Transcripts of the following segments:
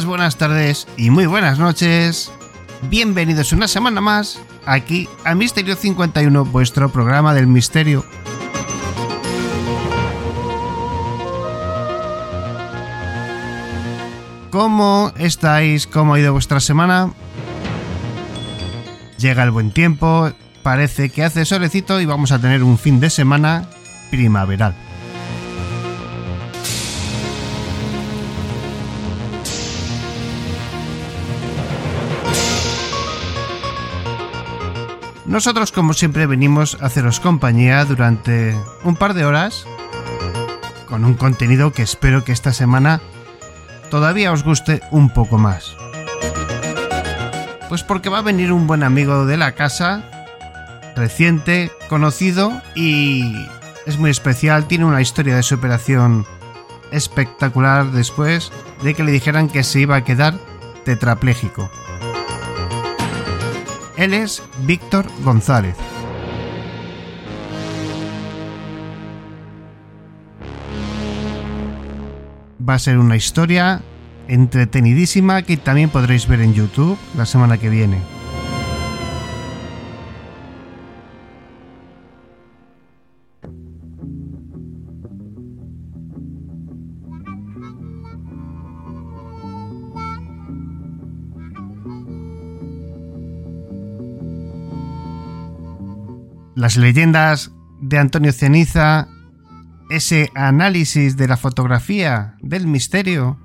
Buenas tardes y muy buenas noches. Bienvenidos una semana más aquí a Misterio 51, vuestro programa del misterio. ¿Cómo estáis? ¿Cómo ha ido vuestra semana? Llega el buen tiempo, parece que hace solecito y vamos a tener un fin de semana primaveral. Nosotros, como siempre, venimos a haceros compañía durante un par de horas con un contenido que espero que esta semana todavía os guste un poco más. Pues porque va a venir un buen amigo de la casa, reciente, conocido y es muy especial, tiene una historia de superación espectacular después de que le dijeran que se iba a quedar tetrapléjico. Él es Víctor González. Va a ser una historia entretenidísima que también podréis ver en YouTube la semana que viene. Las leyendas de Antonio Ceniza, ese análisis de la fotografía del misterio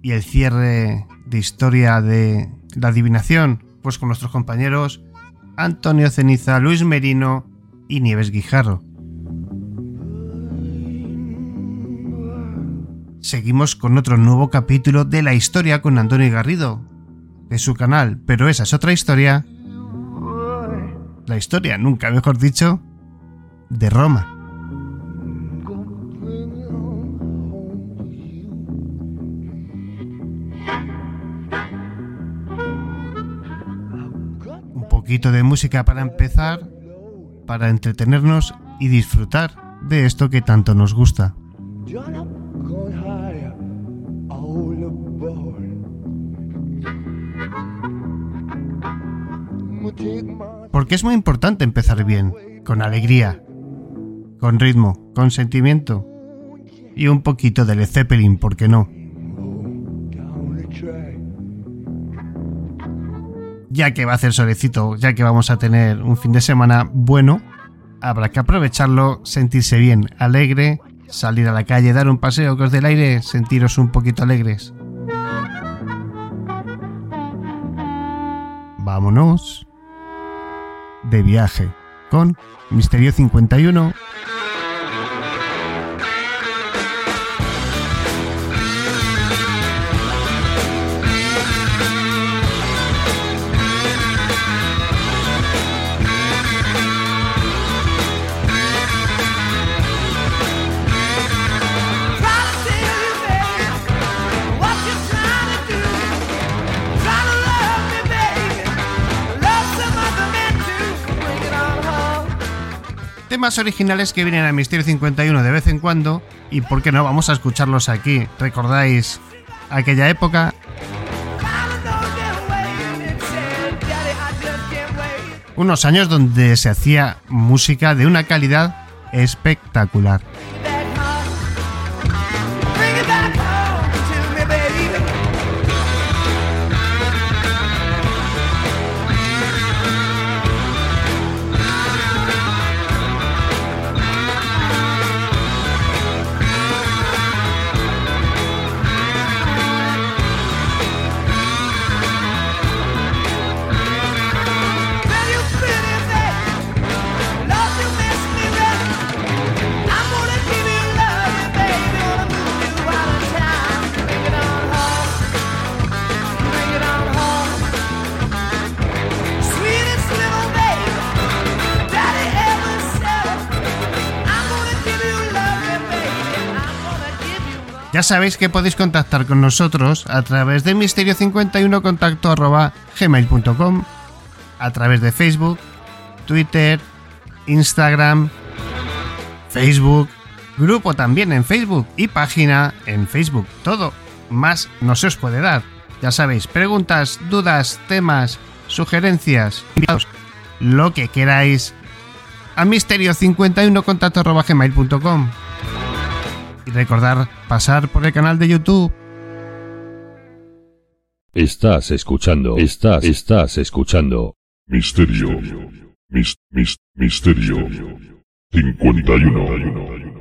y el cierre de historia de la adivinación, pues con nuestros compañeros Antonio Ceniza, Luis Merino y Nieves Guijarro. Seguimos con otro nuevo capítulo de la historia con Antonio Garrido, de su canal, pero esa es otra historia la historia, nunca mejor dicho, de Roma. Un poquito de música para empezar, para entretenernos y disfrutar de esto que tanto nos gusta. Porque es muy importante empezar bien, con alegría, con ritmo, con sentimiento y un poquito de Led Zeppelin, ¿por qué no? Ya que va a hacer solecito, ya que vamos a tener un fin de semana bueno, habrá que aprovecharlo, sentirse bien, alegre, salir a la calle, dar un paseo que os del aire, sentiros un poquito alegres. Vámonos de viaje con Misterio 51 originales que vienen a Misterio 51 de vez en cuando y por qué no vamos a escucharlos aquí. ¿Recordáis aquella época? Unos años donde se hacía música de una calidad espectacular. Sabéis que podéis contactar con nosotros a través de misterio51 contacto gmail.com, a través de Facebook, Twitter, Instagram, Facebook, grupo también en Facebook y página en Facebook. Todo más no se os puede dar. Ya sabéis, preguntas, dudas, temas, sugerencias, lo que queráis a misterio51 contacto gmail.com y recordar pasar por el canal de YouTube. Estás escuchando, estás, estás escuchando. Misterio. Mis, mis, misterio. 51.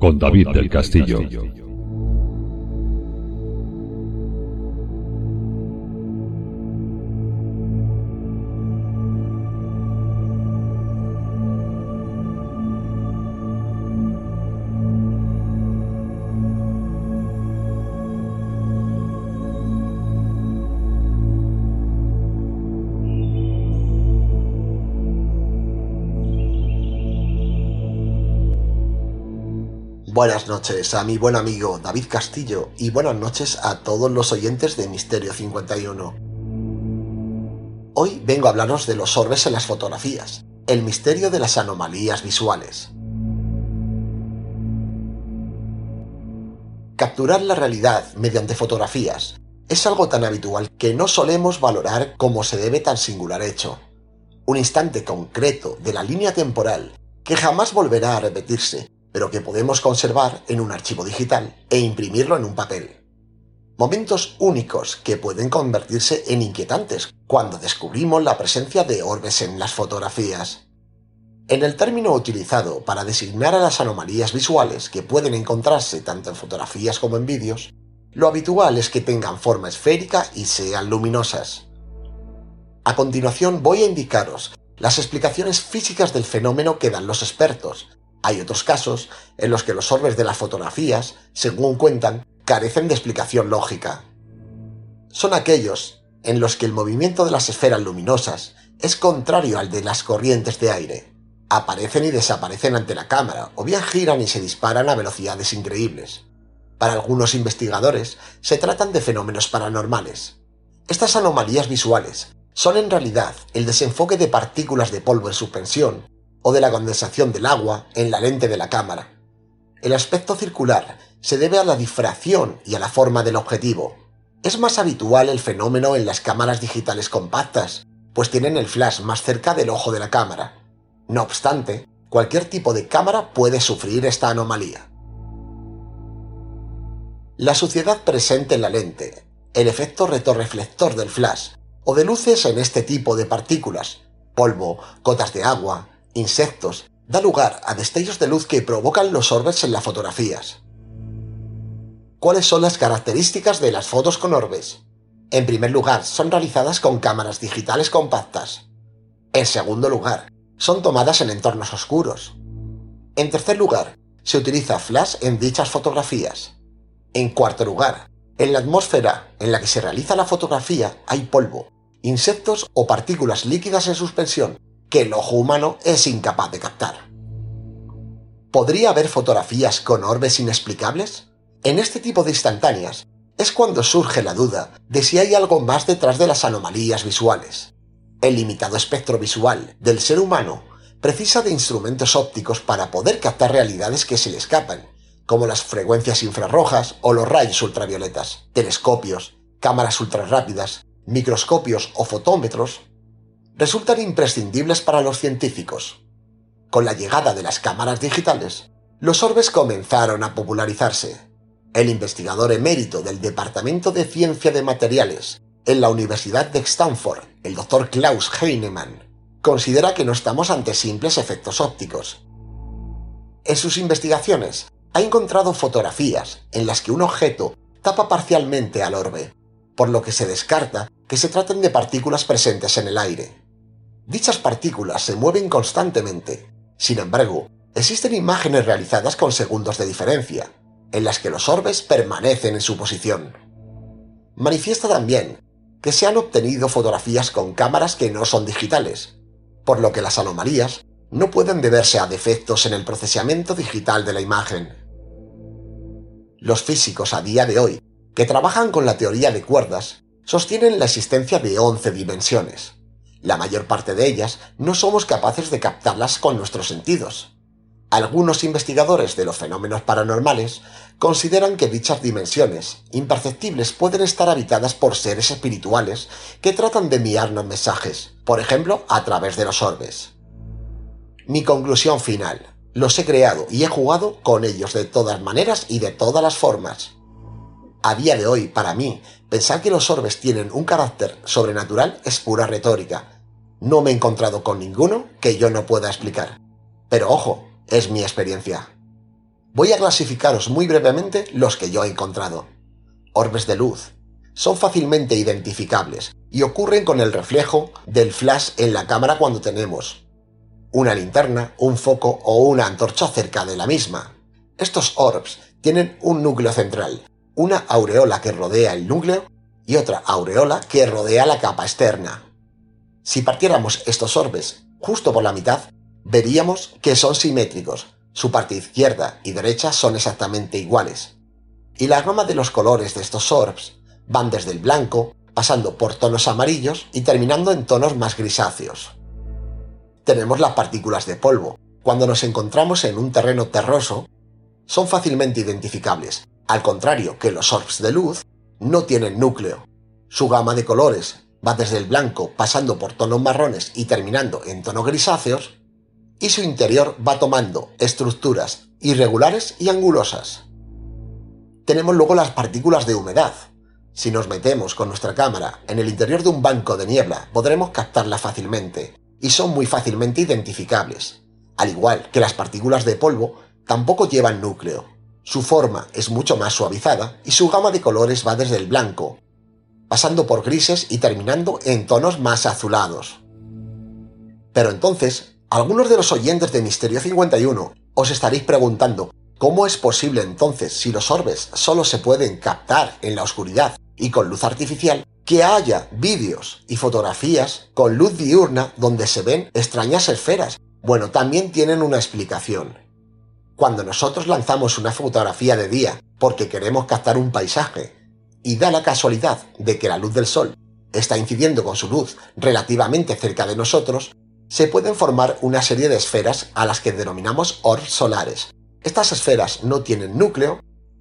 Con David del Castillo. Buenas noches a mi buen amigo David Castillo y buenas noches a todos los oyentes de Misterio 51. Hoy vengo a hablaros de los orbes en las fotografías, el misterio de las anomalías visuales. Capturar la realidad mediante fotografías es algo tan habitual que no solemos valorar como se debe tan singular hecho. Un instante concreto de la línea temporal que jamás volverá a repetirse pero que podemos conservar en un archivo digital e imprimirlo en un papel. Momentos únicos que pueden convertirse en inquietantes cuando descubrimos la presencia de orbes en las fotografías. En el término utilizado para designar a las anomalías visuales que pueden encontrarse tanto en fotografías como en vídeos, lo habitual es que tengan forma esférica y sean luminosas. A continuación voy a indicaros las explicaciones físicas del fenómeno que dan los expertos, hay otros casos en los que los orbes de las fotografías, según cuentan, carecen de explicación lógica. Son aquellos en los que el movimiento de las esferas luminosas es contrario al de las corrientes de aire. Aparecen y desaparecen ante la cámara, o bien giran y se disparan a velocidades increíbles. Para algunos investigadores, se tratan de fenómenos paranormales. Estas anomalías visuales son en realidad el desenfoque de partículas de polvo en suspensión o de la condensación del agua en la lente de la cámara. El aspecto circular se debe a la difracción y a la forma del objetivo. Es más habitual el fenómeno en las cámaras digitales compactas, pues tienen el flash más cerca del ojo de la cámara. No obstante, cualquier tipo de cámara puede sufrir esta anomalía. La suciedad presente en la lente, el efecto retorreflector del flash, o de luces en este tipo de partículas, polvo, gotas de agua, insectos, da lugar a destellos de luz que provocan los orbes en las fotografías. ¿Cuáles son las características de las fotos con orbes? En primer lugar, son realizadas con cámaras digitales compactas. En segundo lugar, son tomadas en entornos oscuros. En tercer lugar, se utiliza flash en dichas fotografías. En cuarto lugar, en la atmósfera en la que se realiza la fotografía hay polvo, insectos o partículas líquidas en suspensión que el ojo humano es incapaz de captar. ¿Podría haber fotografías con orbes inexplicables? En este tipo de instantáneas es cuando surge la duda de si hay algo más detrás de las anomalías visuales. El limitado espectro visual del ser humano precisa de instrumentos ópticos para poder captar realidades que se le escapan, como las frecuencias infrarrojas o los rayos ultravioletas. Telescopios, cámaras ultrarrápidas, microscopios o fotómetros resultan imprescindibles para los científicos. Con la llegada de las cámaras digitales, los orbes comenzaron a popularizarse. El investigador emérito del Departamento de Ciencia de Materiales en la Universidad de Stanford, el Dr. Klaus Heinemann, considera que no estamos ante simples efectos ópticos. En sus investigaciones, ha encontrado fotografías en las que un objeto tapa parcialmente al orbe, por lo que se descarta que se traten de partículas presentes en el aire. Dichas partículas se mueven constantemente. Sin embargo, existen imágenes realizadas con segundos de diferencia, en las que los orbes permanecen en su posición. Manifiesta también que se han obtenido fotografías con cámaras que no son digitales, por lo que las anomalías no pueden deberse a defectos en el procesamiento digital de la imagen. Los físicos a día de hoy, que trabajan con la teoría de cuerdas, sostienen la existencia de 11 dimensiones. La mayor parte de ellas no somos capaces de captarlas con nuestros sentidos. Algunos investigadores de los fenómenos paranormales consideran que dichas dimensiones imperceptibles pueden estar habitadas por seres espirituales que tratan de enviarnos mensajes, por ejemplo, a través de los orbes. Mi conclusión final. Los he creado y he jugado con ellos de todas maneras y de todas las formas. A día de hoy, para mí, pensar que los orbes tienen un carácter sobrenatural es pura retórica. No me he encontrado con ninguno que yo no pueda explicar. Pero ojo, es mi experiencia. Voy a clasificaros muy brevemente los que yo he encontrado. Orbes de luz. Son fácilmente identificables y ocurren con el reflejo del flash en la cámara cuando tenemos una linterna, un foco o una antorcha cerca de la misma. Estos orbs tienen un núcleo central, una aureola que rodea el núcleo y otra aureola que rodea la capa externa. Si partiéramos estos orbes justo por la mitad, veríamos que son simétricos, su parte izquierda y derecha son exactamente iguales. Y la gama de los colores de estos orbs van desde el blanco, pasando por tonos amarillos y terminando en tonos más grisáceos tenemos las partículas de polvo. Cuando nos encontramos en un terreno terroso, son fácilmente identificables, al contrario que los orbs de luz no tienen núcleo. Su gama de colores va desde el blanco pasando por tonos marrones y terminando en tonos grisáceos, y su interior va tomando estructuras irregulares y angulosas. Tenemos luego las partículas de humedad. Si nos metemos con nuestra cámara en el interior de un banco de niebla, podremos captarla fácilmente, y son muy fácilmente identificables. Al igual que las partículas de polvo, tampoco llevan núcleo. Su forma es mucho más suavizada y su gama de colores va desde el blanco, pasando por grises y terminando en tonos más azulados. Pero entonces, algunos de los oyentes de Misterio 51 os estaréis preguntando, ¿cómo es posible entonces si los orbes solo se pueden captar en la oscuridad y con luz artificial? que haya vídeos y fotografías con luz diurna donde se ven extrañas esferas. Bueno, también tienen una explicación. Cuando nosotros lanzamos una fotografía de día porque queremos captar un paisaje y da la casualidad de que la luz del sol está incidiendo con su luz relativamente cerca de nosotros, se pueden formar una serie de esferas a las que denominamos orbs solares. Estas esferas no tienen núcleo,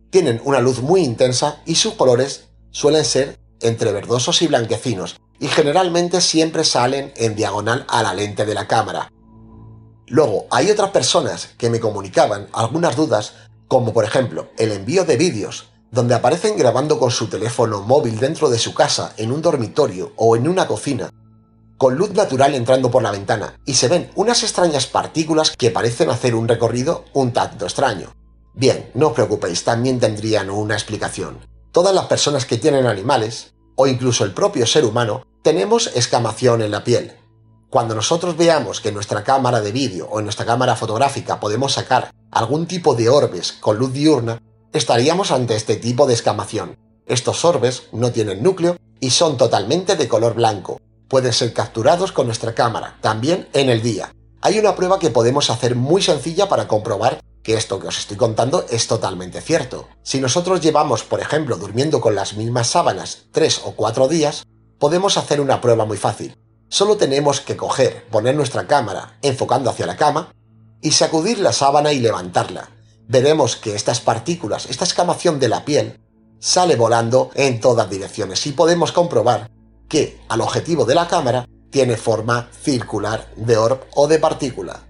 tienen una luz muy intensa y sus colores suelen ser entre verdosos y blanquecinos, y generalmente siempre salen en diagonal a la lente de la cámara. Luego, hay otras personas que me comunicaban algunas dudas, como por ejemplo el envío de vídeos, donde aparecen grabando con su teléfono móvil dentro de su casa, en un dormitorio o en una cocina, con luz natural entrando por la ventana, y se ven unas extrañas partículas que parecen hacer un recorrido un tanto extraño. Bien, no os preocupéis, también tendrían una explicación todas las personas que tienen animales, o incluso el propio ser humano, tenemos escamación en la piel. Cuando nosotros veamos que en nuestra cámara de vídeo o en nuestra cámara fotográfica podemos sacar algún tipo de orbes con luz diurna, estaríamos ante este tipo de escamación. Estos orbes no tienen núcleo y son totalmente de color blanco. Pueden ser capturados con nuestra cámara, también en el día. Hay una prueba que podemos hacer muy sencilla para comprobar que esto que os estoy contando es totalmente cierto. Si nosotros llevamos, por ejemplo, durmiendo con las mismas sábanas tres o cuatro días, podemos hacer una prueba muy fácil. Solo tenemos que coger, poner nuestra cámara enfocando hacia la cama y sacudir la sábana y levantarla. Veremos que estas partículas, esta escamación de la piel, sale volando en todas direcciones y podemos comprobar que al objetivo de la cámara tiene forma circular de orb o de partícula.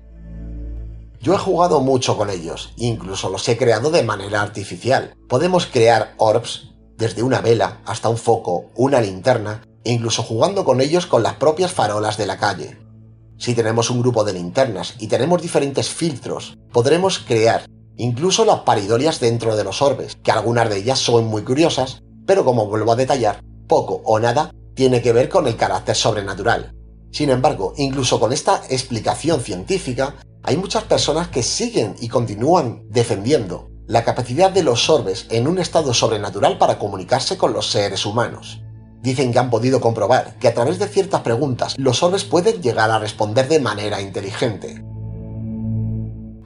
Yo he jugado mucho con ellos, incluso los he creado de manera artificial. Podemos crear orbs desde una vela hasta un foco, una linterna, e incluso jugando con ellos con las propias farolas de la calle. Si tenemos un grupo de linternas y tenemos diferentes filtros, podremos crear incluso las paridolias dentro de los orbes, que algunas de ellas son muy curiosas, pero como vuelvo a detallar, poco o nada tiene que ver con el carácter sobrenatural. Sin embargo, incluso con esta explicación científica, hay muchas personas que siguen y continúan defendiendo la capacidad de los orbes en un estado sobrenatural para comunicarse con los seres humanos. Dicen que han podido comprobar que a través de ciertas preguntas los orbes pueden llegar a responder de manera inteligente.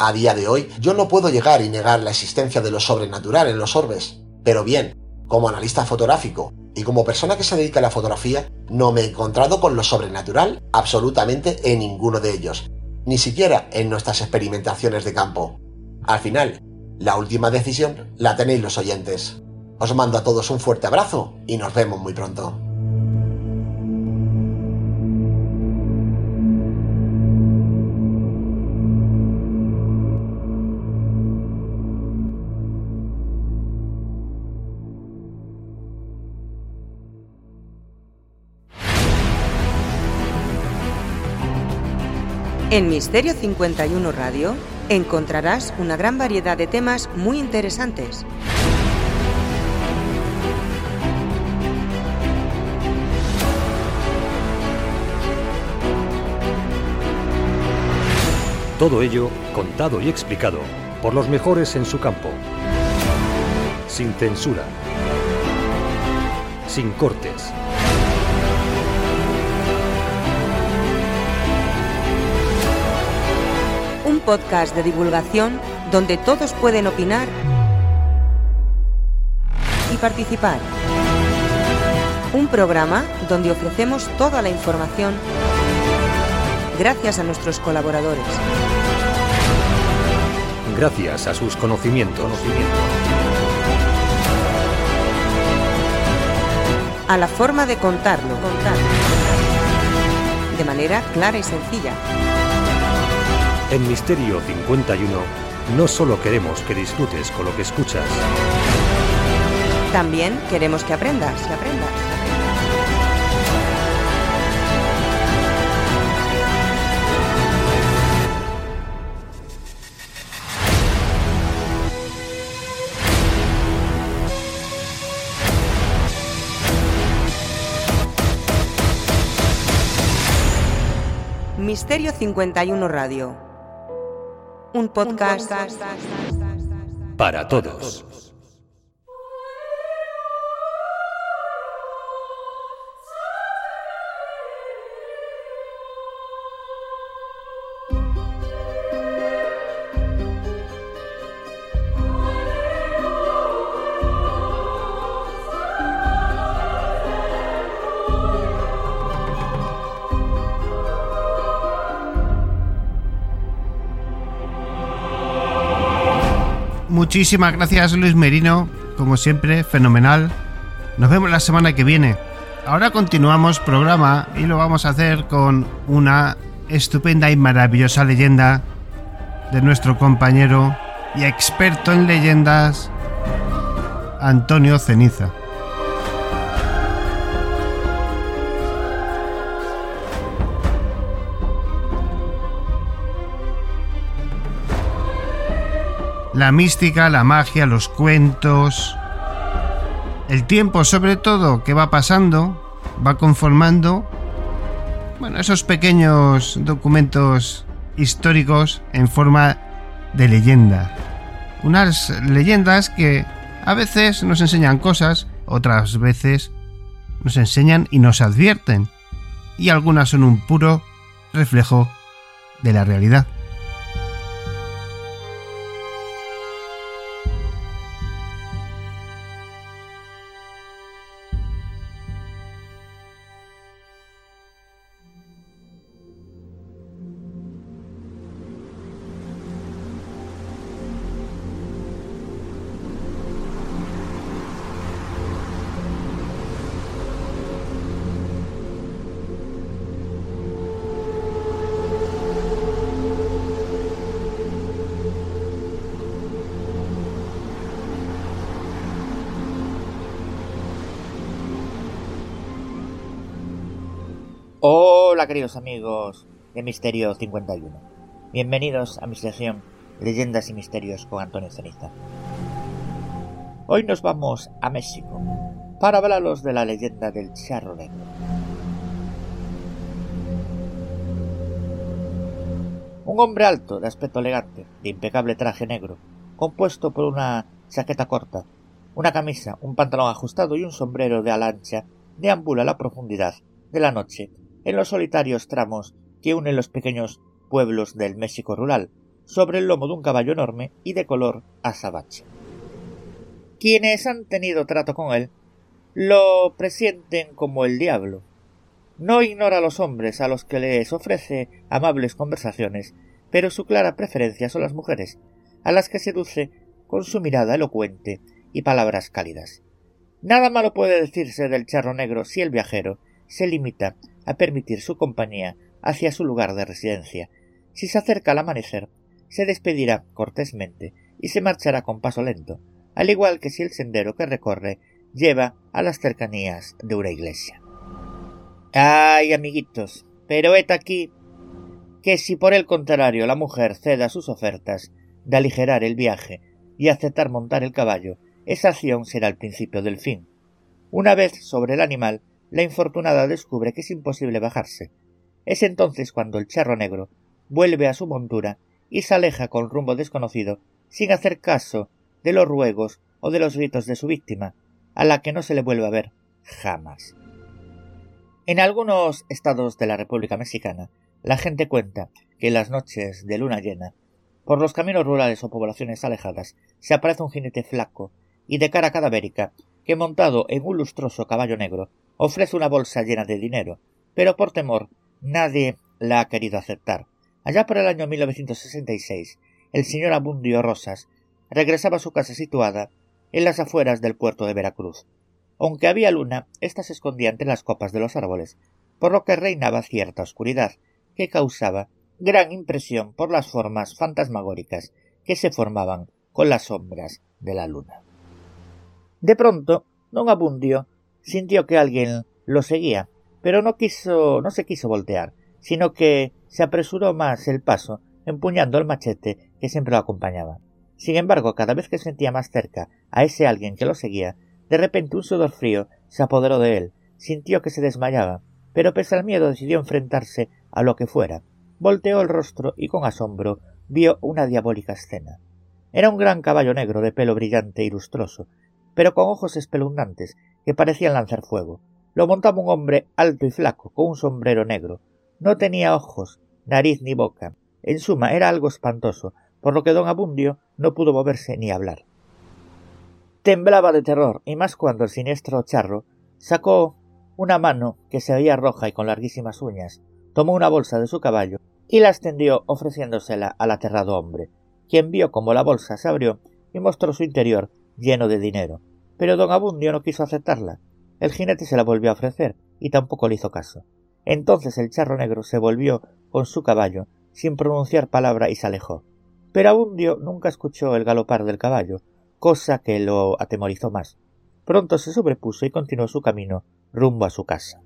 A día de hoy yo no puedo llegar y negar la existencia de lo sobrenatural en los orbes, pero bien, como analista fotográfico y como persona que se dedica a la fotografía, no me he encontrado con lo sobrenatural absolutamente en ninguno de ellos, ni siquiera en nuestras experimentaciones de campo. Al final, la última decisión la tenéis los oyentes. Os mando a todos un fuerte abrazo y nos vemos muy pronto. En Misterio 51 Radio encontrarás una gran variedad de temas muy interesantes. Todo ello contado y explicado por los mejores en su campo. Sin censura. Sin cortes. Podcast de divulgación donde todos pueden opinar y participar. Un programa donde ofrecemos toda la información gracias a nuestros colaboradores. Gracias a sus conocimientos. A la forma de contarlo. De manera clara y sencilla. En Misterio 51 no solo queremos que disfrutes con lo que escuchas, También queremos que aprendas, que aprendas. Misterio 51 Radio. Un podcast, para todos. Muchísimas gracias Luis Merino, como siempre, fenomenal. Nos vemos la semana que viene. Ahora continuamos programa y lo vamos a hacer con una estupenda y maravillosa leyenda de nuestro compañero y experto en leyendas, Antonio Ceniza. La mística, la magia, los cuentos, el tiempo sobre todo que va pasando, va conformando, bueno, esos pequeños documentos históricos en forma de leyenda. Unas leyendas que a veces nos enseñan cosas, otras veces nos enseñan y nos advierten, y algunas son un puro reflejo de la realidad. Queridos amigos de Misterio 51. Bienvenidos a mi sección Leyendas y Misterios con Antonio Ceniza. Hoy nos vamos a México para hablaros de la leyenda del charro negro. Un hombre alto, de aspecto elegante, de impecable traje negro, compuesto por una chaqueta corta, una camisa, un pantalón ajustado y un sombrero de ala ancha, deambula a la profundidad de la noche en los solitarios tramos que unen los pequeños pueblos del México rural, sobre el lomo de un caballo enorme y de color azabache. Quienes han tenido trato con él lo presienten como el diablo. No ignora a los hombres a los que les ofrece amables conversaciones, pero su clara preferencia son las mujeres, a las que seduce con su mirada elocuente y palabras cálidas. Nada malo puede decirse del charro negro si el viajero se limita a permitir su compañía hacia su lugar de residencia. Si se acerca al amanecer, se despedirá cortésmente y se marchará con paso lento, al igual que si el sendero que recorre lleva a las cercanías de una iglesia. Ay, amiguitos, pero et aquí que si por el contrario la mujer ceda sus ofertas de aligerar el viaje y aceptar montar el caballo, esa acción será el principio del fin. Una vez sobre el animal, la infortunada descubre que es imposible bajarse. Es entonces cuando el charro negro vuelve a su montura y se aleja con rumbo desconocido, sin hacer caso de los ruegos o de los gritos de su víctima, a la que no se le vuelve a ver jamás. En algunos estados de la República Mexicana, la gente cuenta que en las noches de luna llena, por los caminos rurales o poblaciones alejadas, se aparece un jinete flaco y de cara cadavérica, que montado en un lustroso caballo negro, ofrece una bolsa llena de dinero, pero por temor nadie la ha querido aceptar. Allá por el año 1966, el señor Abundio Rosas regresaba a su casa situada en las afueras del puerto de Veracruz. Aunque había luna, ésta se escondía entre las copas de los árboles, por lo que reinaba cierta oscuridad, que causaba gran impresión por las formas fantasmagóricas que se formaban con las sombras de la luna. De pronto, don Abundio sintió que alguien lo seguía, pero no quiso, no se quiso voltear, sino que se apresuró más el paso, empuñando el machete que siempre lo acompañaba. Sin embargo, cada vez que sentía más cerca a ese alguien que lo seguía, de repente un sudor frío se apoderó de él, sintió que se desmayaba, pero pese al miedo decidió enfrentarse a lo que fuera. Volteó el rostro y con asombro vio una diabólica escena. Era un gran caballo negro de pelo brillante y lustroso, pero con ojos espeluznantes que parecían lanzar fuego. Lo montaba un hombre alto y flaco, con un sombrero negro. No tenía ojos, nariz ni boca. En suma, era algo espantoso, por lo que don Abundio no pudo moverse ni hablar. Temblaba de terror, y más cuando el siniestro charro sacó una mano que se veía roja y con larguísimas uñas, tomó una bolsa de su caballo y la extendió ofreciéndosela al aterrado hombre, quien vio cómo la bolsa se abrió y mostró su interior lleno de dinero. Pero don Abundio no quiso aceptarla. El jinete se la volvió a ofrecer y tampoco le hizo caso. Entonces el charro negro se volvió con su caballo, sin pronunciar palabra, y se alejó. Pero Abundio nunca escuchó el galopar del caballo, cosa que lo atemorizó más. Pronto se sobrepuso y continuó su camino rumbo a su casa.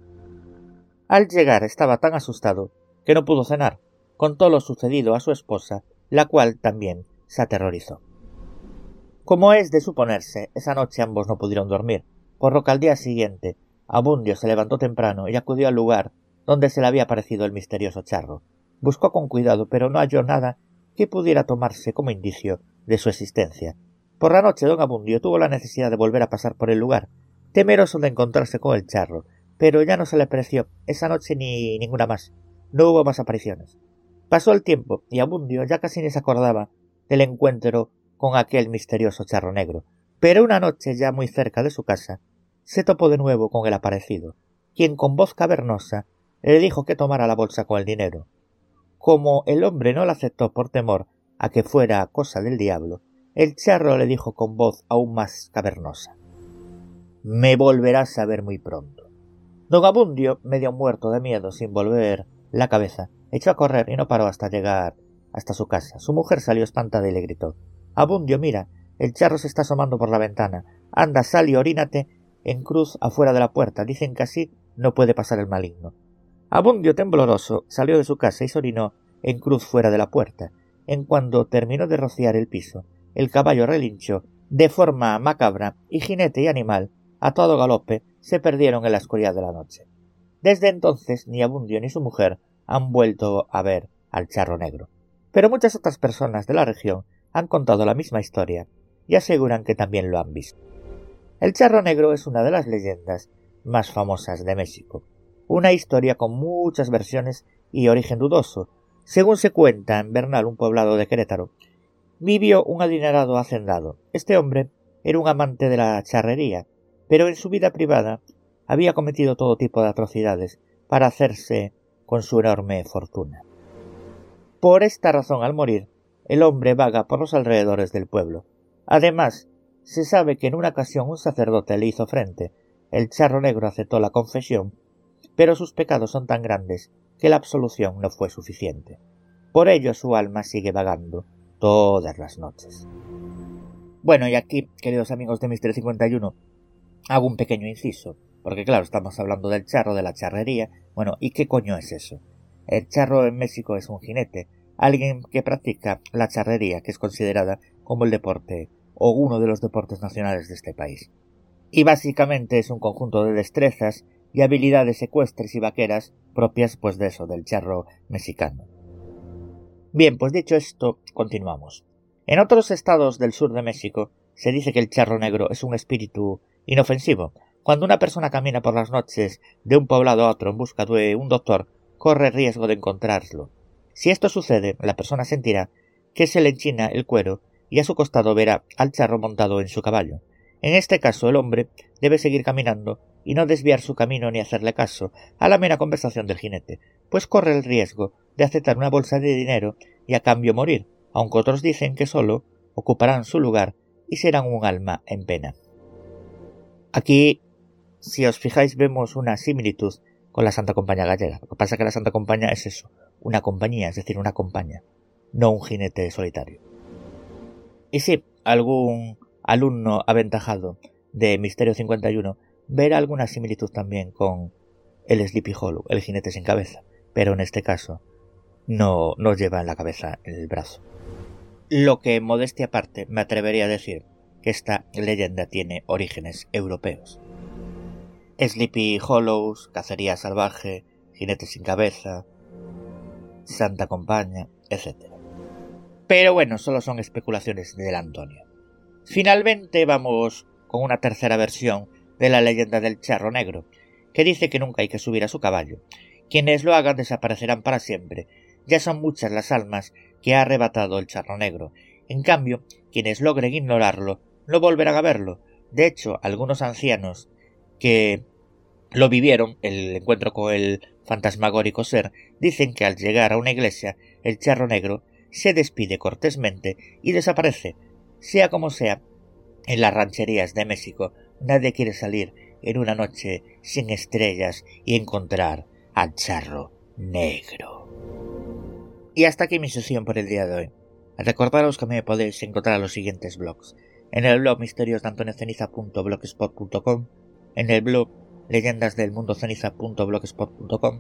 Al llegar estaba tan asustado que no pudo cenar. Contó lo sucedido a su esposa, la cual también se aterrorizó. Como es de suponerse, esa noche ambos no pudieron dormir, por lo que al día siguiente Abundio se levantó temprano y acudió al lugar donde se le había aparecido el misterioso charro. Buscó con cuidado, pero no halló nada que pudiera tomarse como indicio de su existencia. Por la noche don Abundio tuvo la necesidad de volver a pasar por el lugar, temeroso de encontrarse con el charro, pero ya no se le apreció esa noche ni ninguna más. No hubo más apariciones. Pasó el tiempo y Abundio ya casi ni se acordaba del encuentro con aquel misterioso charro negro. Pero una noche ya muy cerca de su casa, se topó de nuevo con el aparecido, quien con voz cavernosa le dijo que tomara la bolsa con el dinero. Como el hombre no la aceptó por temor a que fuera cosa del diablo, el charro le dijo con voz aún más cavernosa Me volverás a ver muy pronto. Don Abundio, medio muerto de miedo, sin volver la cabeza, echó a correr y no paró hasta llegar hasta su casa. Su mujer salió espantada y le gritó Abundio, mira, el charro se está asomando por la ventana. Anda, sal y orínate en cruz afuera de la puerta. Dicen que así no puede pasar el maligno. Abundio, tembloroso, salió de su casa y se orinó en cruz fuera de la puerta. En cuanto terminó de rociar el piso, el caballo relinchó de forma macabra y jinete y animal, a todo galope, se perdieron en la oscuridad de la noche. Desde entonces ni Abundio ni su mujer han vuelto a ver al charro negro. Pero muchas otras personas de la región han contado la misma historia y aseguran que también lo han visto. El charro negro es una de las leyendas más famosas de México. Una historia con muchas versiones y origen dudoso. Según se cuenta en Bernal, un poblado de Querétaro, vivió un adinerado hacendado. Este hombre era un amante de la charrería, pero en su vida privada había cometido todo tipo de atrocidades para hacerse con su enorme fortuna. Por esta razón, al morir, el hombre vaga por los alrededores del pueblo. Además, se sabe que en una ocasión un sacerdote le hizo frente. El charro negro aceptó la confesión, pero sus pecados son tan grandes que la absolución no fue suficiente. Por ello su alma sigue vagando todas las noches. Bueno, y aquí, queridos amigos de Mister 51, hago un pequeño inciso, porque claro, estamos hablando del charro, de la charrería. Bueno, ¿y qué coño es eso? El charro en México es un jinete, alguien que practica la charrería, que es considerada como el deporte o uno de los deportes nacionales de este país. Y básicamente es un conjunto de destrezas y habilidades ecuestres y vaqueras propias pues de eso, del charro mexicano. Bien, pues dicho esto, continuamos. En otros estados del sur de México se dice que el charro negro es un espíritu inofensivo. Cuando una persona camina por las noches de un poblado a otro en busca de un doctor, corre riesgo de encontrarlo. Si esto sucede, la persona sentirá que se le enchina el cuero y a su costado verá al charro montado en su caballo. En este caso el hombre debe seguir caminando y no desviar su camino ni hacerle caso a la mera conversación del jinete, pues corre el riesgo de aceptar una bolsa de dinero y a cambio morir, aunque otros dicen que solo ocuparán su lugar y serán un alma en pena. Aquí, si os fijáis, vemos una similitud con la Santa Compañía gallega. Lo que pasa es que la Santa Compañía es eso, una compañía, es decir, una compañía, no un jinete solitario. Y si algún alumno aventajado de Misterio 51 verá alguna similitud también con el Sleepy Hollow, el jinete sin cabeza, pero en este caso no, no lleva en la cabeza el brazo. Lo que, modestia aparte, me atrevería a decir que esta leyenda tiene orígenes europeos. Sleepy Hollows, cacería salvaje, jinete sin cabeza, Santa Compaña, etc. Pero bueno, solo son especulaciones del Antonio. Finalmente vamos con una tercera versión de la leyenda del charro negro, que dice que nunca hay que subir a su caballo. Quienes lo hagan desaparecerán para siempre. Ya son muchas las almas que ha arrebatado el charro negro. En cambio, quienes logren ignorarlo no volverán a verlo. De hecho, algunos ancianos que lo vivieron, el encuentro con el fantasmagórico ser, dicen que al llegar a una iglesia, el charro negro se despide cortésmente y desaparece. Sea como sea, en las rancherías de México nadie quiere salir en una noche sin estrellas y encontrar al charro negro. Y hasta aquí mi sesión por el día de hoy. Recordaros que me podéis encontrar los siguientes blogs. En el blog misterios de antonioceniza.blogspot.com, en el blog leyendasdelmundoceniza.blogspot.com,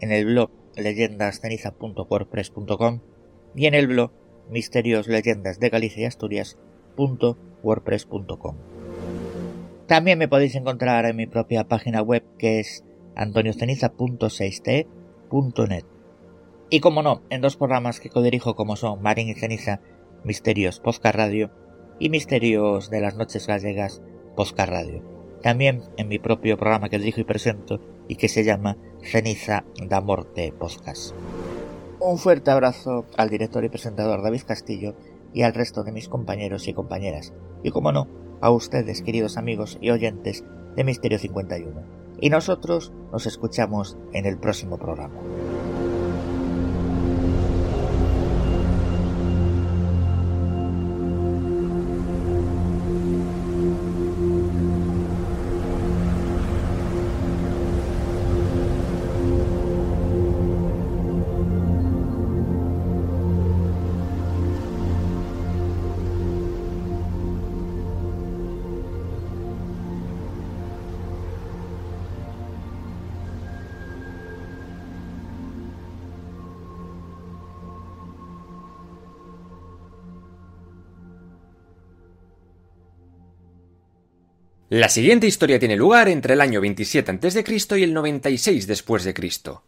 en el blog leyendasceniza.wordpress.com y en el blog misterios leyendas de Galicia y Asturias.wordpress.com. También me podéis encontrar en mi propia página web que es antonioceniza.6t.net. Y como no, en dos programas que codirijo como son Marín y Ceniza, Misterios Podcast Radio y Misterios de las Noches Gallegas Podcast Radio. También en mi propio programa que dirijo y presento y que se llama Ceniza da Morte Podcast. Un fuerte abrazo al director y presentador David Castillo y al resto de mis compañeros y compañeras. Y como no, a ustedes, queridos amigos y oyentes de Misterio 51. Y nosotros nos escuchamos en el próximo programa. La siguiente historia tiene lugar entre el año 27 a.C. y el 96 después de Cristo.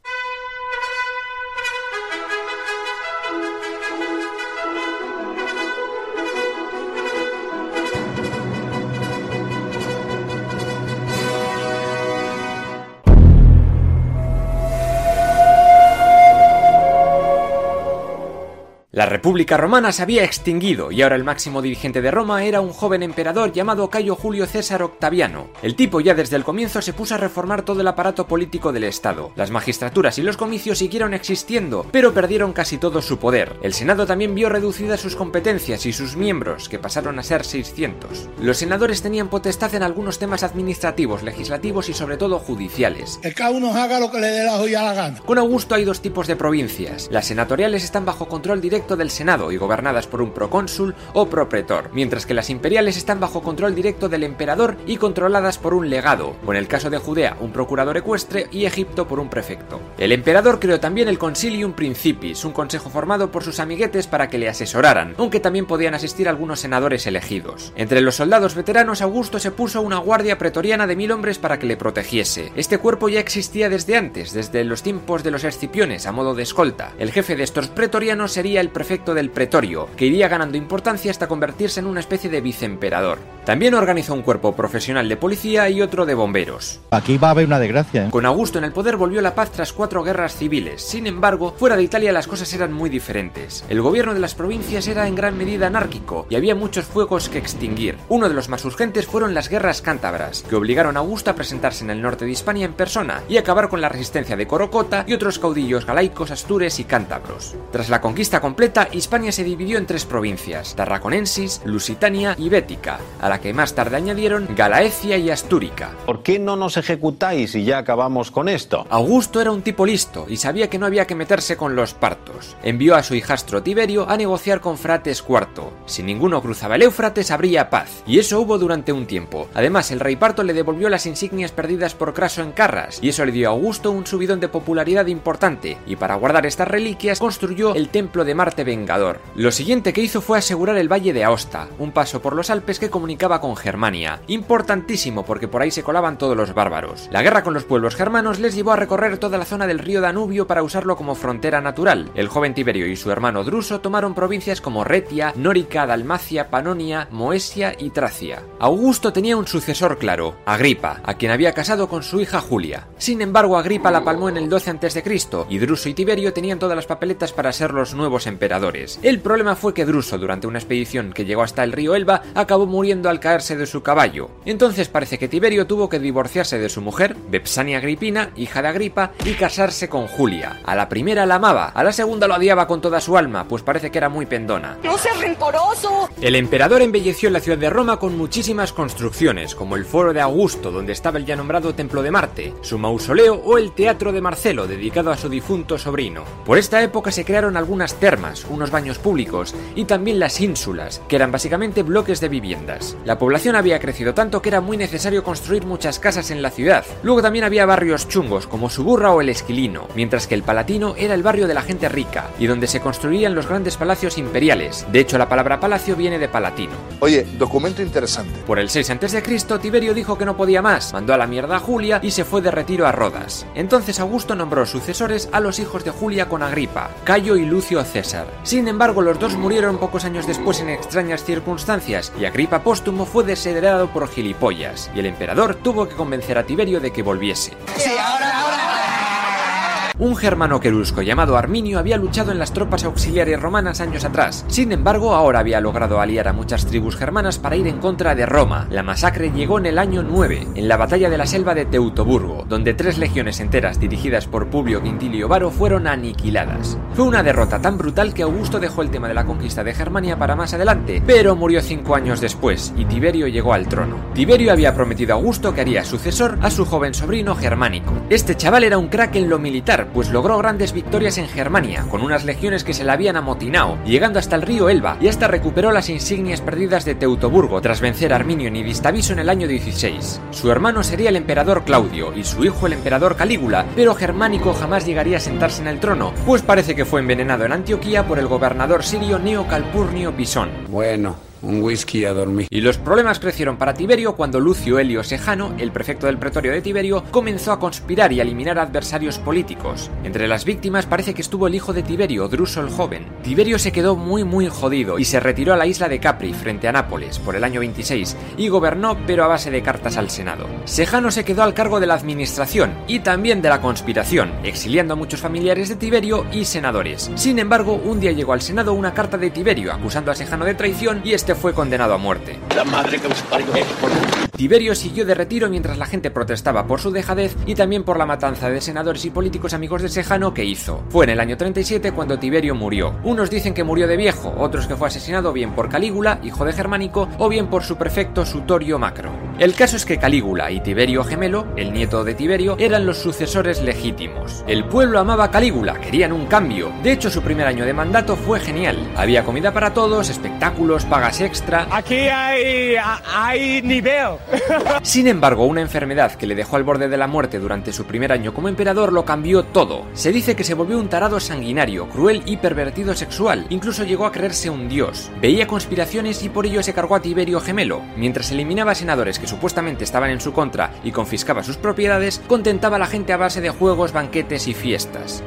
La República Romana se había extinguido y ahora el máximo dirigente de Roma era un joven emperador llamado Cayo Julio César Octaviano. El tipo ya desde el comienzo se puso a reformar todo el aparato político del Estado. Las magistraturas y los comicios siguieron existiendo, pero perdieron casi todo su poder. El Senado también vio reducidas sus competencias y sus miembros, que pasaron a ser 600. Los senadores tenían potestad en algunos temas administrativos, legislativos y sobre todo judiciales. Que cada uno haga lo que le dé la joya a la gana. Con Augusto hay dos tipos de provincias. Las senatoriales están bajo control directo del Senado y gobernadas por un procónsul o propretor, mientras que las imperiales están bajo control directo del emperador y controladas por un legado, en el caso de Judea un procurador ecuestre y Egipto por un prefecto. El emperador creó también el Concilium Principis, un consejo formado por sus amiguetes para que le asesoraran, aunque también podían asistir algunos senadores elegidos. Entre los soldados veteranos Augusto se puso una guardia pretoriana de mil hombres para que le protegiese. Este cuerpo ya existía desde antes, desde los tiempos de los escipiones a modo de escolta. El jefe de estos pretorianos sería el prefecto del pretorio, que iría ganando importancia hasta convertirse en una especie de viceemperador. También organizó un cuerpo profesional de policía y otro de bomberos. Aquí va a haber una desgracia. ¿eh? Con Augusto en el poder volvió la paz tras cuatro guerras civiles. Sin embargo, fuera de Italia las cosas eran muy diferentes. El gobierno de las provincias era en gran medida anárquico y había muchos fuegos que extinguir. Uno de los más urgentes fueron las guerras cántabras, que obligaron a Augusto a presentarse en el norte de Hispania en persona y acabar con la resistencia de Corocota y otros caudillos galaicos, astures y cántabros. Tras la conquista completa, Hispania se dividió en tres provincias, Tarraconensis, Lusitania y Bética, a la que más tarde añadieron Galaecia y Astúrica. ¿Por qué no nos ejecutáis y ya acabamos con esto? Augusto era un tipo listo y sabía que no había que meterse con los partos. Envió a su hijastro Tiberio a negociar con Frates IV. Si ninguno cruzaba el Éufrates habría paz, y eso hubo durante un tiempo. Además, el rey parto le devolvió las insignias perdidas por Craso en Carras, y eso le dio a Augusto un subidón de popularidad importante, y para guardar estas reliquias construyó el templo de Marte Vengador. Lo siguiente que hizo fue asegurar el valle de Aosta, un paso por los Alpes que comunicaba con Germania, importantísimo porque por ahí se colaban todos los bárbaros. La guerra con los pueblos germanos les llevó a recorrer toda la zona del río Danubio para usarlo como frontera natural. El joven Tiberio y su hermano Druso tomaron provincias como Retia, Nórica, Dalmacia, Panonia, Moesia y Tracia. Augusto tenía un sucesor claro, Agripa, a quien había casado con su hija Julia. Sin embargo, Agripa la palmó en el 12 a.C. y Druso y Tiberio tenían todas las papeletas para ser los nuevos emperadores. El problema fue que Druso, durante una expedición que llegó hasta el río Elba, acabó muriendo al caerse de su caballo. Entonces parece que Tiberio tuvo que divorciarse de su mujer, Bepsania Agripina, hija de Agripa, y casarse con Julia. A la primera la amaba, a la segunda lo odiaba con toda su alma, pues parece que era muy pendona. ¡No seas rencoroso! El emperador embelleció la ciudad de Roma con muchísimas construcciones, como el Foro de Augusto, donde estaba el ya nombrado Templo de Marte, su mausoleo o el Teatro de Marcelo, dedicado a su difunto sobrino. Por esta época se crearon algunas termas, unos baños públicos y también las ínsulas, que eran básicamente bloques de viviendas. La población había crecido tanto que era muy necesario construir muchas casas en la ciudad. Luego también había barrios chungos como Suburra o el Esquilino, mientras que el Palatino era el barrio de la gente rica y donde se construían los grandes palacios imperiales. De hecho, la palabra palacio viene de palatino. Oye, documento interesante. Por el 6 a.C., Tiberio dijo que no podía más, mandó a la mierda a Julia y se fue de retiro a Rodas. Entonces Augusto nombró sucesores a los hijos de Julia con Agripa, Cayo y Lucio César. Sin embargo, los dos murieron pocos años después en extrañas circunstancias y Agripa póstumo fue desheredado por gilipollas, y el emperador tuvo que convencer a Tiberio de que volviese. Sí, ahora, ahora. Un germano querusco llamado Arminio había luchado en las tropas auxiliares romanas años atrás. Sin embargo, ahora había logrado aliar a muchas tribus germanas para ir en contra de Roma. La masacre llegó en el año 9, en la batalla de la selva de Teutoburgo, donde tres legiones enteras dirigidas por Publio Quintilio Varo fueron aniquiladas. Fue una derrota tan brutal que Augusto dejó el tema de la conquista de Germania para más adelante, pero murió cinco años después y Tiberio llegó al trono. Tiberio había prometido a Augusto que haría sucesor a su joven sobrino Germánico. Este chaval era un crack en lo militar, pues logró grandes victorias en Germania, con unas legiones que se la habían amotinado, llegando hasta el río Elba, y hasta recuperó las insignias perdidas de Teutoburgo tras vencer a Arminio en Ibistaviso en el año 16. Su hermano sería el emperador Claudio y su hijo el emperador Calígula, pero Germánico jamás llegaría a sentarse en el trono, pues parece que fue envenenado en Antioquía por el gobernador sirio Neo Calpurnio Pisón. Bueno, un whisky a dormir. Y los problemas crecieron para Tiberio cuando Lucio Helio Sejano, el prefecto del pretorio de Tiberio, comenzó a conspirar y a eliminar adversarios políticos. Entre las víctimas parece que estuvo el hijo de Tiberio, Druso el joven. Tiberio se quedó muy muy jodido y se retiró a la isla de Capri frente a Nápoles por el año 26 y gobernó pero a base de cartas al Senado. Sejano se quedó al cargo de la administración y también de la conspiración, exiliando a muchos familiares de Tiberio y senadores. Sin embargo, un día llegó al Senado una carta de Tiberio acusando a Sejano de traición y este fue condenado a muerte. La madre que Tiberio siguió de retiro mientras la gente protestaba por su dejadez y también por la matanza de senadores y políticos amigos de Sejano que hizo. Fue en el año 37 cuando Tiberio murió. Unos dicen que murió de viejo, otros que fue asesinado bien por Calígula, hijo de Germánico, o bien por su prefecto Sutorio Macro. El caso es que Calígula y Tiberio Gemelo, el nieto de Tiberio, eran los sucesores legítimos. El pueblo amaba a Calígula, querían un cambio. De hecho, su primer año de mandato fue genial. Había comida para todos, espectáculos, pagas extra. Aquí hay, hay nivel. Sin embargo, una enfermedad que le dejó al borde de la muerte durante su primer año como emperador lo cambió todo. Se dice que se volvió un tarado sanguinario, cruel y pervertido sexual, incluso llegó a creerse un dios. Veía conspiraciones y por ello se cargó a Tiberio Gemelo. Mientras eliminaba senadores que supuestamente estaban en su contra y confiscaba sus propiedades, contentaba a la gente a base de juegos, banquetes y fiestas.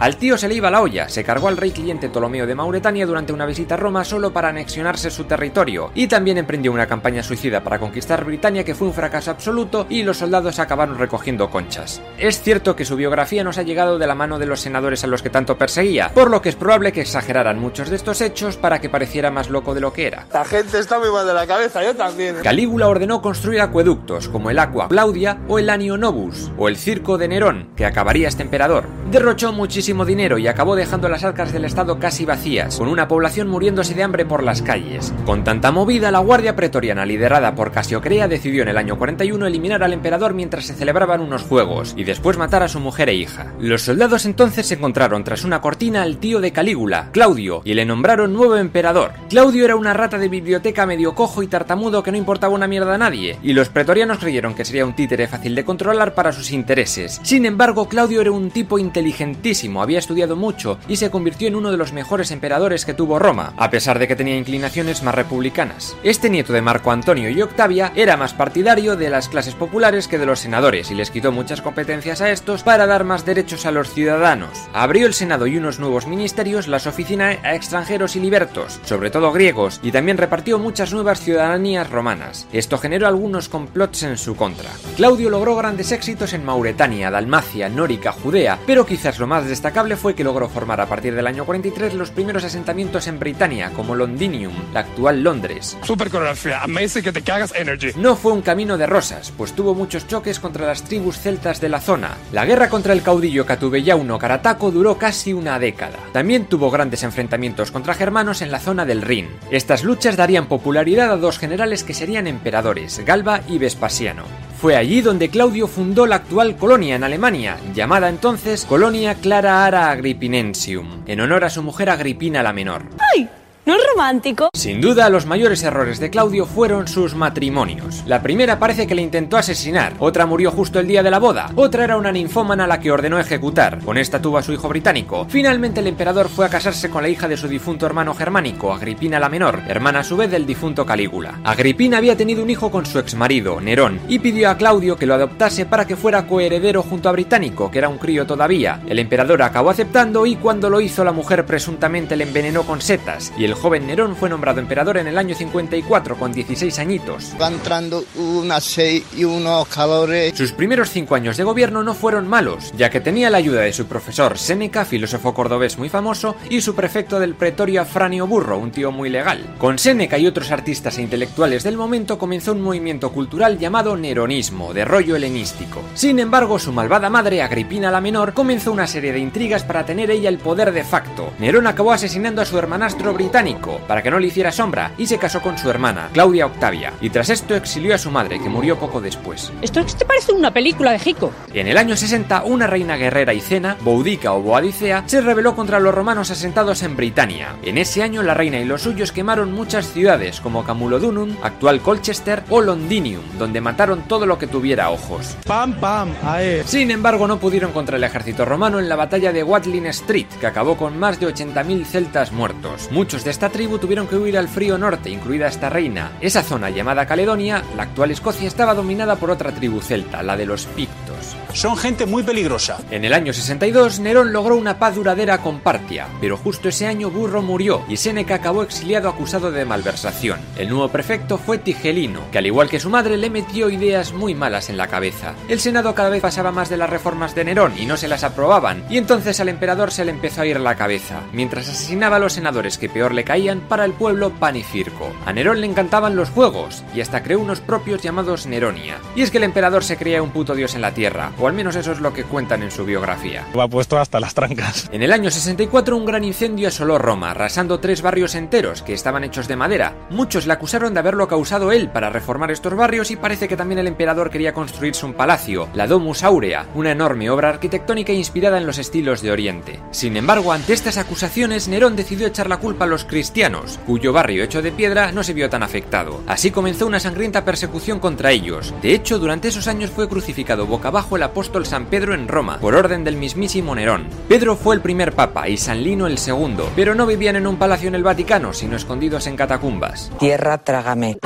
Al tío se le iba la olla, se cargó al rey cliente Ptolomeo de Mauretania durante una visita a Roma solo para anexionarse su territorio, y también emprendió una campaña suicida para conquistar Britania que fue un fracaso absoluto y los soldados acabaron recogiendo conchas. Es cierto que su biografía nos ha llegado de la mano de los senadores a los que tanto perseguía, por lo que es probable que exageraran muchos de estos hechos para que pareciera más loco de lo que era. La gente está muy mal de la cabeza, yo también. Calígula ordenó construir acueductos como el Aqua Claudia o el Anio Novus o el Circo de Nerón, que acabaría este emperador. Derrochó muchísimo dinero y acabó dejando las arcas del Estado casi vacías, con una población muriéndose de hambre por las calles. Con tanta movida, la Guardia Pretoriana, liderada por Casiocrea, decidió en el año 41 eliminar al emperador mientras se celebraban unos juegos, y después matar a su mujer e hija. Los soldados entonces encontraron tras una cortina al tío de Calígula, Claudio, y le nombraron nuevo emperador. Claudio era una rata de biblioteca medio cojo y tartamudo que no importaba una mierda a nadie, y los pretorianos creyeron que sería un títere fácil de controlar para sus intereses. Sin embargo, Claudio era un tipo inteligentísimo, había estudiado mucho y se convirtió en uno de los mejores emperadores que tuvo Roma, a pesar de que tenía inclinaciones más republicanas. Este nieto de Marco Antonio y Octavia era más partidario de las clases populares que de los senadores y les quitó muchas competencias a estos para dar más derechos a los ciudadanos. Abrió el Senado y unos nuevos ministerios, las oficinas a extranjeros y libertos, sobre todo griegos, y también repartió muchas nuevas ciudadanías romanas. Esto generó algunos complots en su contra. Claudio logró grandes éxitos en Mauretania, Dalmacia, Nórica, Judea, pero quizás lo más destacable fue que logró formar a partir del año 43 los primeros asentamientos en Britania, como Londinium, la actual Londres. Super coreografía, amazing que te cagas energy. No fue un camino de rosas, pues tuvo muchos choques contra las tribus celtas de la zona. La guerra contra el caudillo Catubellauno Carataco duró casi una década. También tuvo grandes enfrentamientos contra germanos en la zona del Rin. Estas luchas darían popularidad a dos generales que serían emperadores, Galba y Vespasiano. Fue allí donde Claudio fundó la actual colonia en Alemania, llamada entonces Colonia Clara Ara Agrippinensium, en honor a su mujer Agripina la Menor. ¡Ay! ¿No es romántico? Sin duda, los mayores errores de Claudio fueron sus matrimonios. La primera parece que le intentó asesinar, otra murió justo el día de la boda, otra era una ninfómana a la que ordenó ejecutar. Con esta tuvo a su hijo británico. Finalmente, el emperador fue a casarse con la hija de su difunto hermano germánico, Agripina la Menor, hermana a su vez del difunto Calígula. Agripina había tenido un hijo con su exmarido, Nerón, y pidió a Claudio que lo adoptase para que fuera coheredero junto a Británico, que era un crío todavía. El emperador acabó aceptando y cuando lo hizo la mujer presuntamente le envenenó con setas, y el joven Nerón fue nombrado emperador en el año 54 con 16 añitos. Va entrando una seis y unos calores. Sus primeros cinco años de gobierno no fueron malos, ya que tenía la ayuda de su profesor Séneca, filósofo cordobés muy famoso, y su prefecto del pretorio Afranio Burro, un tío muy legal. Con Séneca y otros artistas e intelectuales del momento comenzó un movimiento cultural llamado Neronismo, de rollo helenístico. Sin embargo, su malvada madre, Agripina la Menor, comenzó una serie de intrigas para tener ella el poder de facto. Nerón acabó asesinando a su hermanastro británico para que no le hiciera sombra y se casó con su hermana, Claudia Octavia, y tras esto exilió a su madre, que murió poco después. ¿Esto te parece una película de Jico? En el año 60, una reina guerrera y cena, Boudica o Boadicea, se rebeló contra los romanos asentados en Britania. En ese año, la reina y los suyos quemaron muchas ciudades, como Camulodunum, actual Colchester, o Londinium, donde mataron todo lo que tuviera ojos. Pam, pam, ahí. Sin embargo, no pudieron contra el ejército romano en la batalla de Watling Street, que acabó con más de 80.000 celtas muertos. Muchos de esta tribu tuvieron que huir al frío norte, incluida esta reina. Esa zona llamada Caledonia, la actual Escocia, estaba dominada por otra tribu celta, la de los Pictos. Son gente muy peligrosa. En el año 62, Nerón logró una paz duradera con Partia, pero justo ese año Burro murió y Séneca acabó exiliado acusado de malversación. El nuevo prefecto fue Tigelino, que al igual que su madre le metió ideas muy malas en la cabeza. El Senado cada vez pasaba más de las reformas de Nerón y no se las aprobaban, y entonces al emperador se le empezó a ir la cabeza, mientras asesinaba a los senadores que peor le caían para el pueblo pan y circo. A Nerón le encantaban los juegos, y hasta creó unos propios llamados Neronia. Y es que el emperador se creía un puto dios en la tierra, o al menos eso es lo que cuentan en su biografía. Lo ha puesto hasta las trancas. En el año 64 un gran incendio asoló Roma, arrasando tres barrios enteros que estaban hechos de madera. Muchos le acusaron de haberlo causado él para reformar estos barrios y parece que también el emperador quería construirse un palacio, la Domus Aurea, una enorme obra arquitectónica inspirada en los estilos de Oriente. Sin embargo, ante estas acusaciones, Nerón decidió echar la culpa a los cristianos, cuyo barrio hecho de piedra no se vio tan afectado. Así comenzó una sangrienta persecución contra ellos. De hecho, durante esos años fue crucificado boca abajo el apóstol San Pedro en Roma, por orden del mismísimo Nerón. Pedro fue el primer papa y San Lino el segundo, pero no vivían en un palacio en el Vaticano, sino escondidos en catacumbas. Tierra trágame.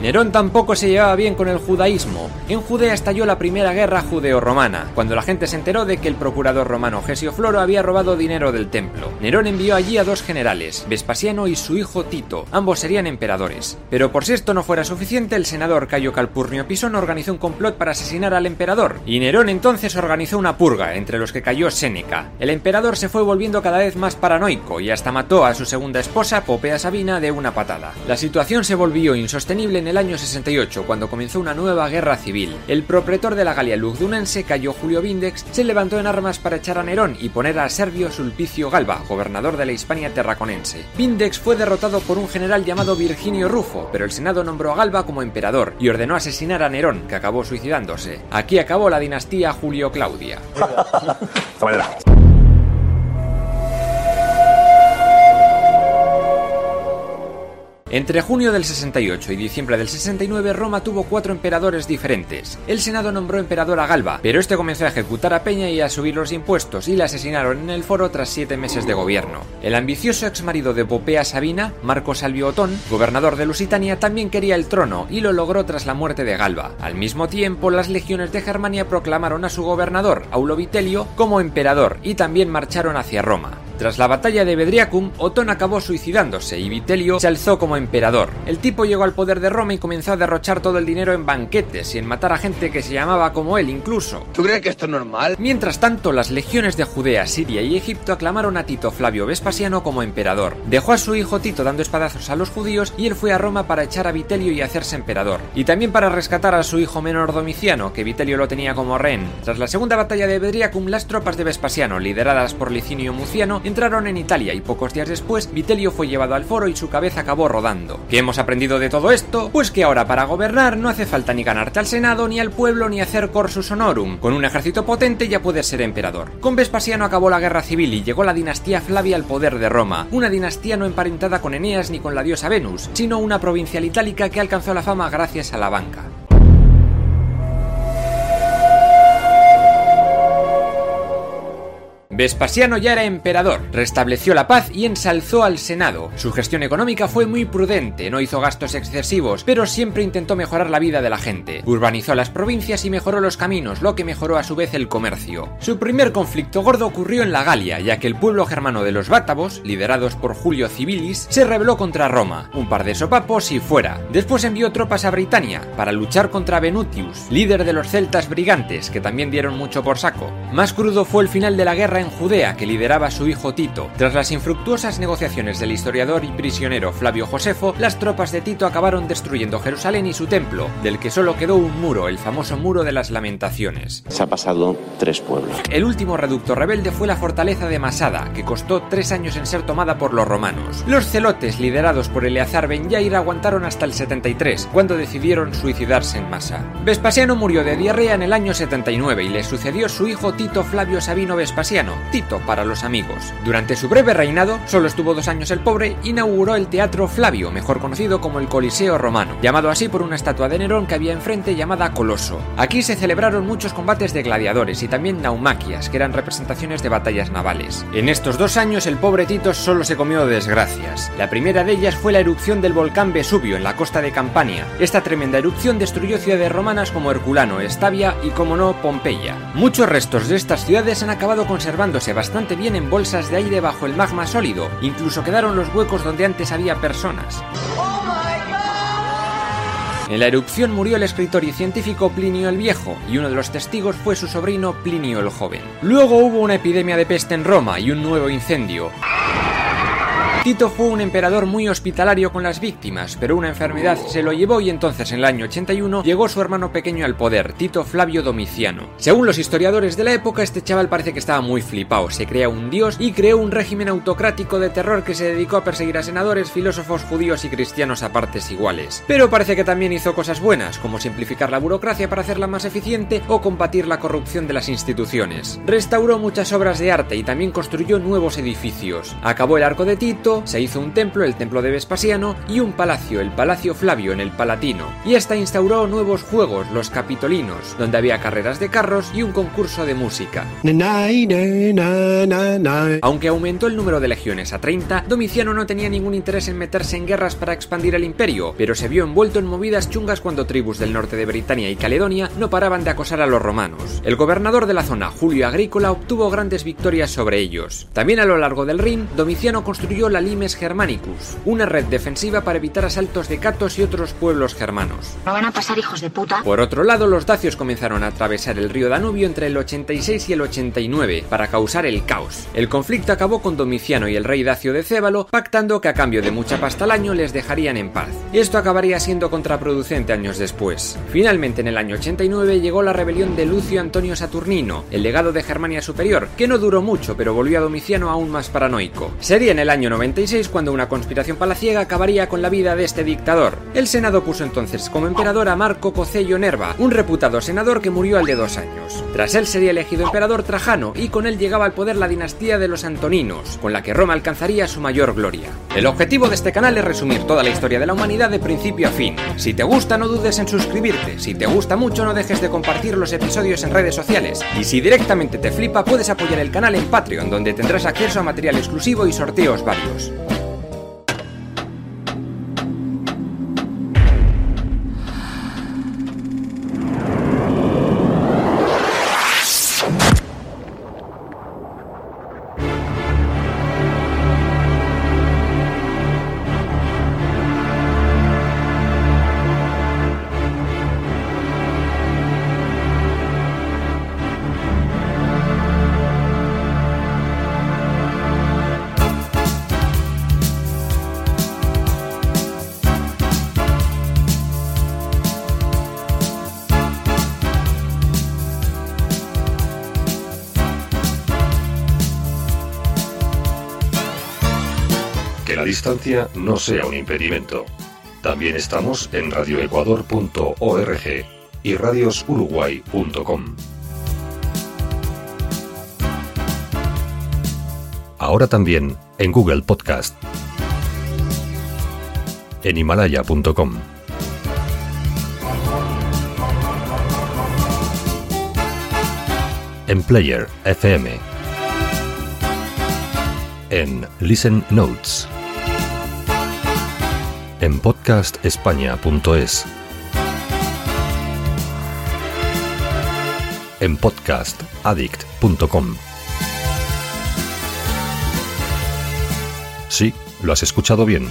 Nerón tampoco se llevaba bien con el judaísmo. En Judea estalló la primera guerra judeo-romana, cuando la gente se enteró de que el procurador romano Gesio Floro había robado dinero del templo. Nerón envió allí a dos generales, Vespasiano y su hijo Tito, ambos serían emperadores. Pero por si esto no fuera suficiente, el senador Cayo Calpurnio Pisón organizó un complot para asesinar al emperador, y Nerón entonces organizó una purga, entre los que cayó Séneca. El emperador se fue volviendo cada vez más paranoico y hasta mató a su segunda esposa, Popea Sabina, de una patada. La situación se volvió insostenible en el año 68, cuando comenzó una nueva guerra civil. El propretor de la Galia Lugdunense, Cayo Julio Vindex, se levantó en armas para echar a Nerón y poner a Servio Sulpicio Galba, gobernador de la Hispania terraconense. Vindex fue derrotado por un general llamado Virginio Rufo, pero el Senado nombró a Galba como emperador y ordenó asesinar a Nerón, que acabó suicidándose. Aquí acabó la dinastía Julio-Claudia. Entre junio del 68 y diciembre del 69, Roma tuvo cuatro emperadores diferentes. El Senado nombró emperador a Galba, pero este comenzó a ejecutar a Peña y a subir los impuestos y la asesinaron en el foro tras siete meses de gobierno. El ambicioso ex marido de Popea Sabina, Marco Salvio Otón, gobernador de Lusitania, también quería el trono y lo logró tras la muerte de Galba. Al mismo tiempo, las legiones de Germania proclamaron a su gobernador, Aulo Vitelio, como emperador y también marcharon hacia Roma. Tras la batalla de Bedriacum, Otón acabó suicidándose y Vitelio se alzó como emperador. El tipo llegó al poder de Roma y comenzó a derrochar todo el dinero en banquetes y en matar a gente que se llamaba como él incluso. ¿Tú crees que esto es normal? Mientras tanto, las legiones de Judea, Siria y Egipto aclamaron a Tito Flavio Vespasiano como emperador. Dejó a su hijo Tito dando espadazos a los judíos y él fue a Roma para echar a Vitelio y hacerse emperador. Y también para rescatar a su hijo menor Domiciano, que Vitelio lo tenía como rehén. Tras la segunda batalla de Bedriacum, las tropas de Vespasiano, lideradas por Licinio Muciano, entraron en Italia y pocos días después Vitelio fue llevado al foro y su cabeza acabó rodando. ¿Qué hemos aprendido de todo esto? Pues que ahora para gobernar no hace falta ni ganarte al Senado, ni al pueblo, ni hacer corsus honorum. Con un ejército potente ya puedes ser emperador. Con Vespasiano acabó la guerra civil y llegó la dinastía Flavia al poder de Roma. Una dinastía no emparentada con Eneas ni con la diosa Venus, sino una provincial itálica que alcanzó la fama gracias a la banca. Vespasiano ya era emperador, restableció la paz y ensalzó al Senado. Su gestión económica fue muy prudente, no hizo gastos excesivos, pero siempre intentó mejorar la vida de la gente. Urbanizó las provincias y mejoró los caminos, lo que mejoró a su vez el comercio. Su primer conflicto gordo ocurrió en la Galia, ya que el pueblo germano de los Bátavos, liderados por Julio Civilis, se rebeló contra Roma. Un par de sopapos y fuera. Después envió tropas a Britania para luchar contra Venutius, líder de los celtas brigantes, que también dieron mucho por saco. Más crudo fue el final de la guerra en Judea que lideraba su hijo Tito. Tras las infructuosas negociaciones del historiador y prisionero Flavio Josefo, las tropas de Tito acabaron destruyendo Jerusalén y su templo, del que solo quedó un muro, el famoso muro de las lamentaciones. Se ha pasado tres pueblos. El último reducto rebelde fue la fortaleza de Masada, que costó tres años en ser tomada por los romanos. Los celotes, liderados por Eleazar Ben Yair, aguantaron hasta el 73, cuando decidieron suicidarse en masa. Vespasiano murió de diarrea en el año 79 y le sucedió su hijo Tito Flavio Sabino Vespasiano, Tito para los amigos. Durante su breve reinado, solo estuvo dos años el pobre, inauguró el Teatro Flavio, mejor conocido como el Coliseo Romano, llamado así por una estatua de Nerón que había enfrente llamada Coloso. Aquí se celebraron muchos combates de gladiadores y también naumaquias, que eran representaciones de batallas navales. En estos dos años el pobre Tito solo se comió desgracias. La primera de ellas fue la erupción del volcán Vesubio en la costa de Campania. Esta tremenda erupción destruyó ciudades romanas como Herculano, Estavia y como no Pompeya. Muchos restos de estas ciudades han acabado bastante bien en bolsas de aire bajo el magma sólido, incluso quedaron los huecos donde antes había personas. En la erupción murió el escritor y científico Plinio el Viejo, y uno de los testigos fue su sobrino Plinio el Joven. Luego hubo una epidemia de peste en Roma y un nuevo incendio. Tito fue un emperador muy hospitalario con las víctimas, pero una enfermedad se lo llevó y entonces en el año 81 llegó su hermano pequeño al poder, Tito Flavio Domiciano. Según los historiadores de la época, este chaval parece que estaba muy flipado, se crea un dios y creó un régimen autocrático de terror que se dedicó a perseguir a senadores, filósofos judíos y cristianos a partes iguales. Pero parece que también hizo cosas buenas, como simplificar la burocracia para hacerla más eficiente o combatir la corrupción de las instituciones. Restauró muchas obras de arte y también construyó nuevos edificios. Acabó el arco de Tito, se hizo un templo, el templo de Vespasiano, y un palacio, el Palacio Flavio en el Palatino. Y hasta instauró nuevos juegos, los Capitolinos, donde había carreras de carros y un concurso de música. Aunque aumentó el número de legiones a 30, Domiciano no tenía ningún interés en meterse en guerras para expandir el imperio, pero se vio envuelto en movidas chungas cuando tribus del norte de Britania y Caledonia no paraban de acosar a los romanos. El gobernador de la zona, Julio Agrícola, obtuvo grandes victorias sobre ellos. También a lo largo del Rin, Domiciano construyó la Limes Germanicus, una red defensiva para evitar asaltos de catos y otros pueblos germanos. No van a pasar hijos de puta. Por otro lado, los dacios comenzaron a atravesar el río Danubio entre el 86 y el 89 para causar el caos. El conflicto acabó con Domiciano y el rey dacio de Cébalo pactando que a cambio de mucha pasta al año les dejarían en paz. Esto acabaría siendo contraproducente años después. Finalmente, en el año 89 llegó la rebelión de Lucio Antonio Saturnino, el legado de Germania Superior, que no duró mucho, pero volvió a Domiciano aún más paranoico. Sería en el año 96 cuando una conspiración palaciega acabaría con la vida de este dictador. El Senado puso entonces como emperador a Marco Cocello Nerva, un reputado senador que murió al de dos años. Tras él sería elegido emperador Trajano y con él llegaba al poder la dinastía de los Antoninos, con la que Roma alcanzaría su mayor gloria. El objetivo de este canal es resumir toda la historia de la humanidad de principio a fin. Si te gusta no dudes en suscribirte, si te gusta mucho no dejes de compartir los episodios en redes sociales y si directamente te flipa puedes apoyar el canal en Patreon donde tendrás acceso a material exclusivo y sorteos varios. Que no sea un impedimento. También estamos en radioecuador.org y radiosuruguay.com. Ahora también en Google Podcast. En himalaya.com. En Player FM. En Listen Notes. En podcastespaña.es. En podcastaddict.com. Sí, lo has escuchado bien.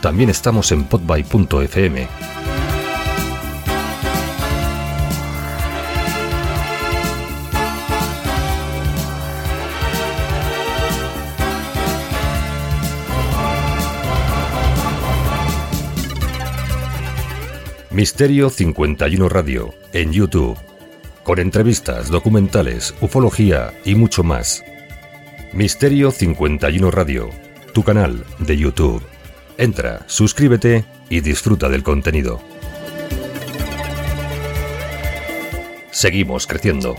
También estamos en podby.fm. Misterio 51 Radio en YouTube, con entrevistas, documentales, ufología y mucho más. Misterio 51 Radio, tu canal de YouTube. Entra, suscríbete y disfruta del contenido. Seguimos creciendo.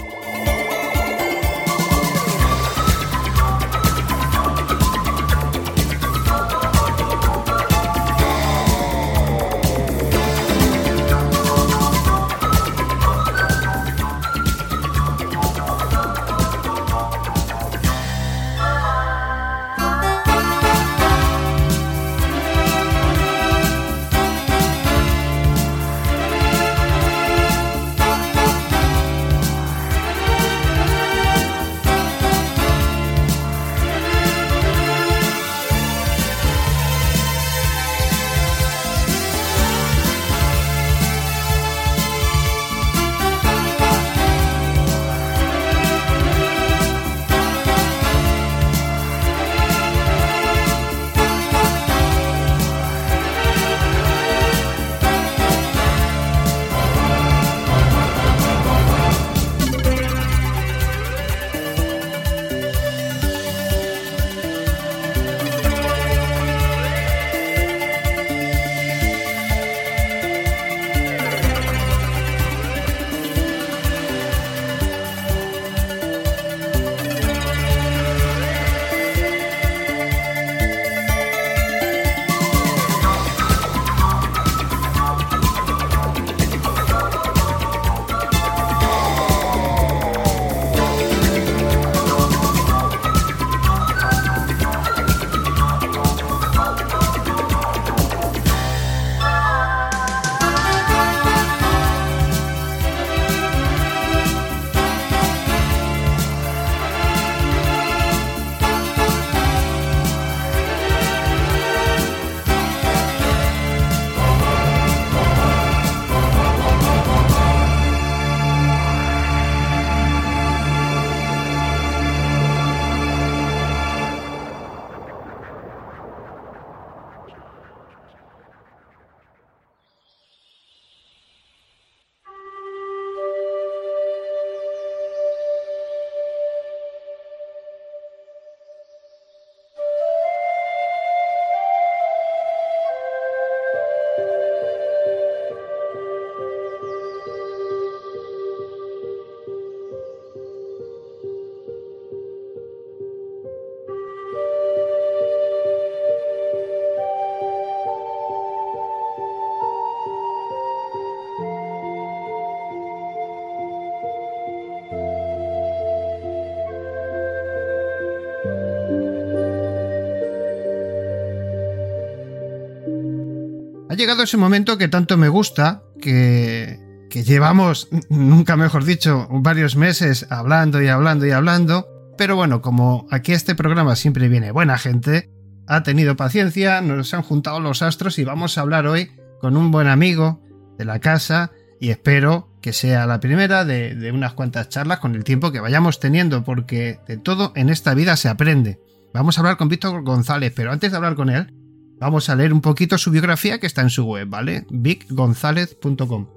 Llegado ese momento que tanto me gusta, que, que llevamos, nunca mejor dicho, varios meses hablando y hablando y hablando, pero bueno, como aquí este programa siempre viene buena gente, ha tenido paciencia, nos han juntado los astros y vamos a hablar hoy con un buen amigo de la casa y espero que sea la primera de, de, unas cuantas charlas con el tiempo que vayamos teniendo, porque de todo en esta vida se aprende. Vamos a hablar con Víctor González, pero antes de hablar con él, vamos a leer un poquito su biografía que está en su web, ¿vale? vicgonzalez.com.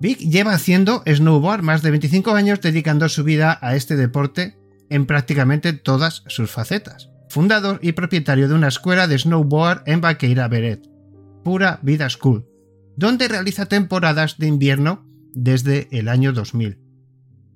Vic lleva haciendo snowboard más de 25 años dedicando su vida a este deporte en prácticamente todas sus facetas. Fundador y propietario de una escuela de snowboard en Vaqueira Beret, Pura Vida School, donde realiza temporadas de invierno desde el año 2000.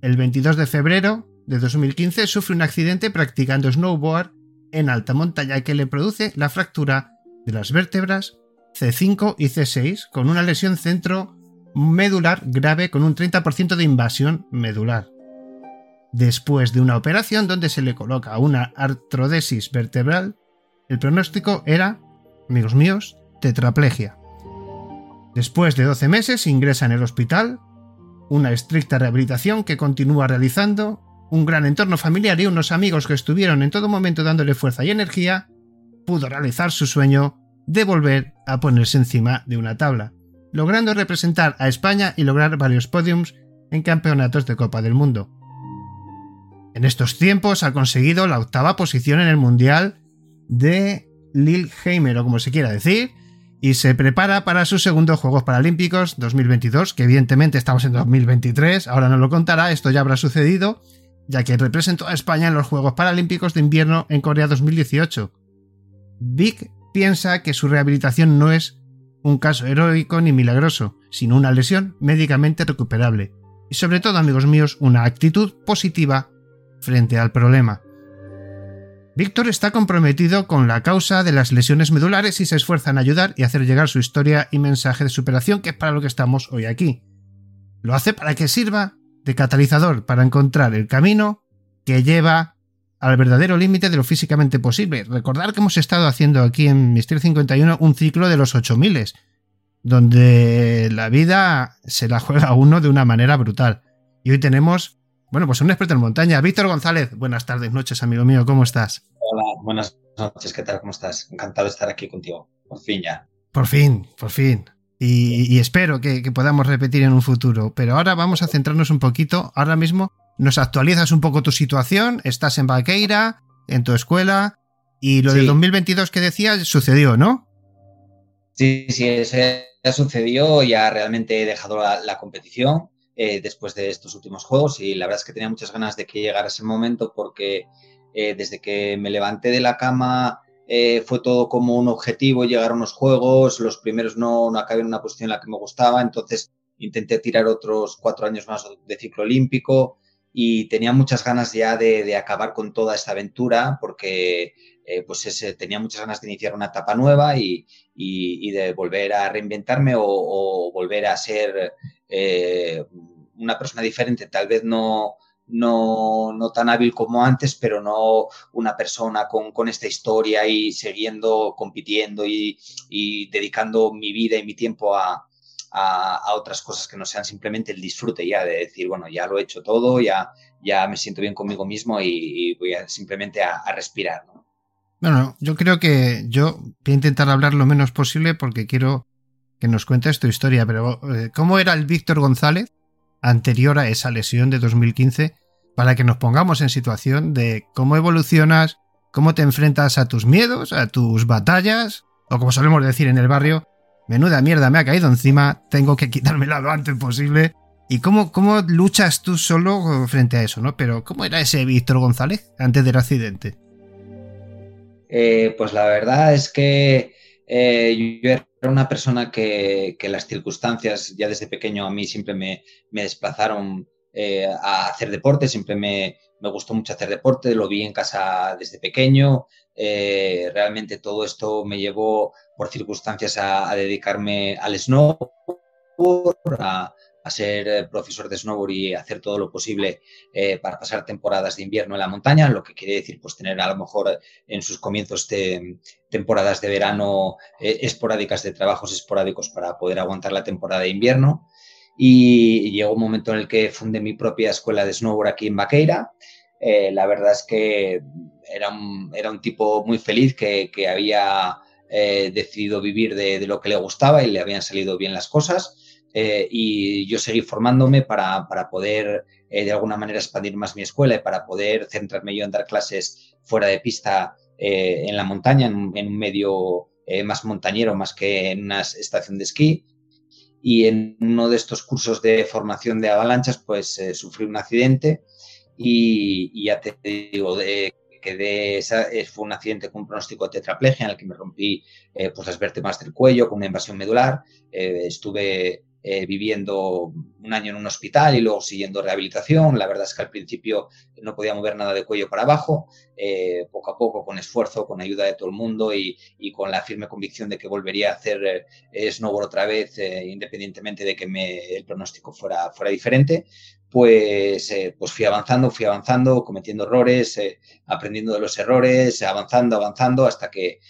El 22 de febrero de 2015 sufre un accidente practicando snowboard en alta montaña que le produce la fractura de las vértebras C5 y C6 con una lesión centro medular grave con un 30% de invasión medular. Después de una operación donde se le coloca una artrodesis vertebral, el pronóstico era, amigos míos, tetraplegia. Después de 12 meses ingresa en el hospital, una estricta rehabilitación que continúa realizando, un gran entorno familiar y unos amigos que estuvieron en todo momento dándole fuerza y energía, pudo realizar su sueño de volver a ponerse encima de una tabla, logrando representar a España y lograr varios podiums en campeonatos de Copa del Mundo. En estos tiempos ha conseguido la octava posición en el Mundial de Lillehammer, o como se quiera decir, y se prepara para sus segundos Juegos Paralímpicos 2022, que evidentemente estamos en 2023, ahora no lo contará, esto ya habrá sucedido, ya que representó a España en los Juegos Paralímpicos de Invierno en Corea 2018. Vic piensa que su rehabilitación no es un caso heroico ni milagroso, sino una lesión médicamente recuperable, y sobre todo, amigos míos, una actitud positiva frente al problema. Víctor está comprometido con la causa de las lesiones medulares y se esfuerza en ayudar y hacer llegar su historia y mensaje de superación, que es para lo que estamos hoy aquí. Lo hace para que sirva de catalizador para encontrar el camino que lleva al verdadero límite de lo físicamente posible. Recordar que hemos estado haciendo aquí en Misterio 51 un ciclo de los 8000, donde la vida se la juega uno de una manera brutal. Y hoy tenemos, bueno, pues un experto en montaña, Víctor González. Buenas tardes, noches, amigo mío, ¿cómo estás? Hola, buenas noches, ¿qué tal? ¿Cómo estás? Encantado de estar aquí contigo. Por fin ya. Por fin, por fin. Y, y espero que, que podamos repetir en un futuro. Pero ahora vamos a centrarnos un poquito, ahora mismo, nos actualizas un poco tu situación, estás en Vaqueira, en tu escuela, y lo sí. del 2022 que decías sucedió, ¿no? Sí, sí, eso ya sucedió, ya realmente he dejado la, la competición eh, después de estos últimos juegos y la verdad es que tenía muchas ganas de que llegara ese momento porque eh, desde que me levanté de la cama eh, fue todo como un objetivo, llegar a unos juegos, los primeros no, no acabé en una posición en la que me gustaba, entonces intenté tirar otros cuatro años más de ciclo olímpico, y tenía muchas ganas ya de, acabar con toda esta aventura porque eh, pues ese, tenía muchas ganas de iniciar una etapa nueva y, y, de volver a reinventarme o, volver a ser eh, una persona diferente, tal vez no, no, no, tan hábil como antes, pero no una persona con, con esta historia y siguiendo, compitiendo y, y dedicando mi vida y mi tiempo a, a, otras cosas que no sean simplemente el disfrute ya de decir, bueno, ya lo he hecho todo, ya, ya me siento bien conmigo mismo y, voy simplemente a, a respirar. ¿no? Bueno, yo creo que yo voy a intentar hablar lo menos posible porque quiero que nos cuentes tu historia, pero eh, ¿cómo era el Víctor González anterior a esa lesión de 2015 para que nos pongamos en situación de cómo evolucionas, cómo te enfrentas a tus miedos, a tus batallas, o como solemos decir en el barrio, menuda mierda me ha caído encima, tengo que quitármela lo antes posible. ¿Y cómo, cómo luchas tú solo frente a eso, no? Pero, ¿cómo era ese Víctor González antes del accidente? Eh, pues la verdad es que eh, yo era una persona que, que, las circunstancias ya desde pequeño a mí siempre me, me desplazaron eh, a hacer deporte, siempre me, me, gustó mucho hacer deporte, lo vi en casa desde pequeño, eh, realmente todo esto me llevó por circunstancias a, dedicarme al snowboard, a, a ser eh, profesor de snowboard y hacer todo lo posible para pasar temporadas de invierno en la montaña, lo que quiere decir pues tener a lo mejor en sus comienzos de temporadas de verano esporádicas de trabajos esporádicos para poder aguantar la temporada de invierno. Y llegó un momento en el que fundé mi propia escuela de snowboard aquí en Baqueira. la verdad es que era un, tipo muy feliz que, había decidido vivir de, lo que le gustaba y le habían salido bien las cosas. Eh, y yo seguí formándome para, poder eh, de alguna manera expandir más mi escuela y para poder centrarme yo en dar clases fuera de pista eh, en la montaña, en, un medio más montañero más que en una estación de esquí. Y en uno de estos cursos de formación de avalanchas, pues sufrí un accidente y, ya te digo, de, quedé, esa, fue un accidente con un pronóstico de tetraplegia en el que me rompí pues las vértebras del cuello con una invasión medular. estuve eh, viviendo un año en un hospital y luego siguiendo rehabilitación. La verdad es que al principio no podía mover nada de cuello para abajo. Eh, poco a poco, con esfuerzo, con ayuda de todo el mundo y, con la firme convicción de que volvería a hacer eh, snowboard otra vez, independientemente de que me, el pronóstico fuera, fuera diferente, pues, pues fui avanzando, fui avanzando, cometiendo errores, aprendiendo de los errores, avanzando, avanzando, hasta que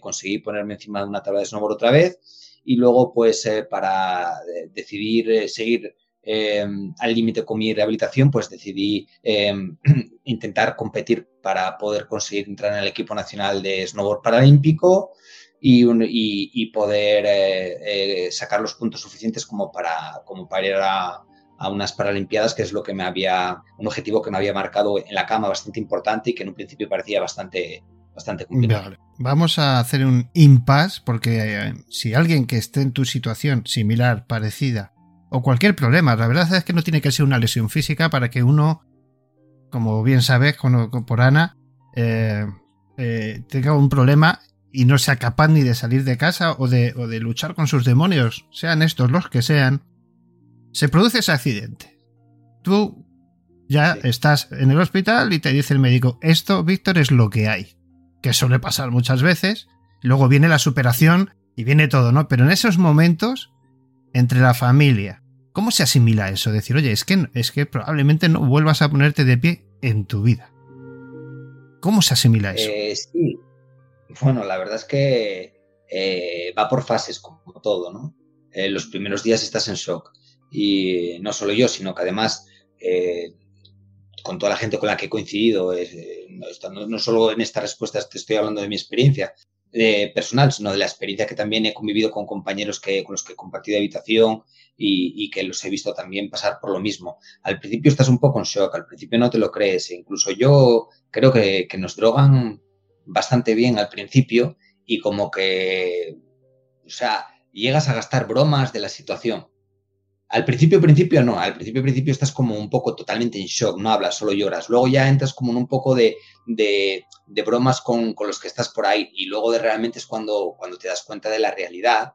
conseguí ponerme encima de una tabla de snowboard otra vez y luego pues eh, para eh, decidir eh, seguir al límite con mi rehabilitación, pues decidí intentar competir para poder conseguir entrar en el equipo nacional de snowboard paralímpico y, y, poder sacar los puntos suficientes como para, como para ir a, a unas Paralimpiadas, que es lo que me había, un objetivo que me había marcado en la cama bastante importante y que en un principio parecía bastante, bastante complicado. Vamos a hacer un impasse porque eh, si alguien que esté en tu situación similar, parecida, o cualquier problema, la verdad es que no tiene que ser una lesión física para que uno, como bien sabes por Ana, eh, eh, tenga un problema y no sea capaz ni de salir de casa o de, o de luchar con sus demonios, sean estos los que sean, se produce ese accidente. Tú ya estás en el hospital y te dice el médico, esto, Víctor, es lo que hay que suele pasar muchas veces. Luego viene la superación y viene todo, ¿no? Pero en esos momentos, entre la familia, ¿cómo se asimila eso? Decir, oye, es que, es que probablemente no vuelvas a ponerte de pie en tu vida. ¿Cómo se asimila eso? Eh, sí. Bueno, la verdad es que eh, va por fases, como todo, ¿no? Eh, los primeros días estás en shock. Y no solo yo, sino que además con toda la gente con la que he coincidido, eh, no, solo en estas respuestas te estoy hablando de mi experiencia eh, personal, sino de la experiencia que también he convivido con compañeros que, con los que he compartido habitación y, que los he visto también pasar por lo mismo. Al principio estás un poco en shock, al principio no te lo crees, e incluso yo creo que, que nos drogan bastante bien al principio y como que, o sea, llegas a gastar bromas de la situación al principio, principio no, al principio, principio estás como un poco totalmente en shock, no hablas, solo lloras. Luego ya entras como en un poco de, de, bromas con, con, los que estás por ahí y luego de realmente es cuando, cuando te das cuenta de la realidad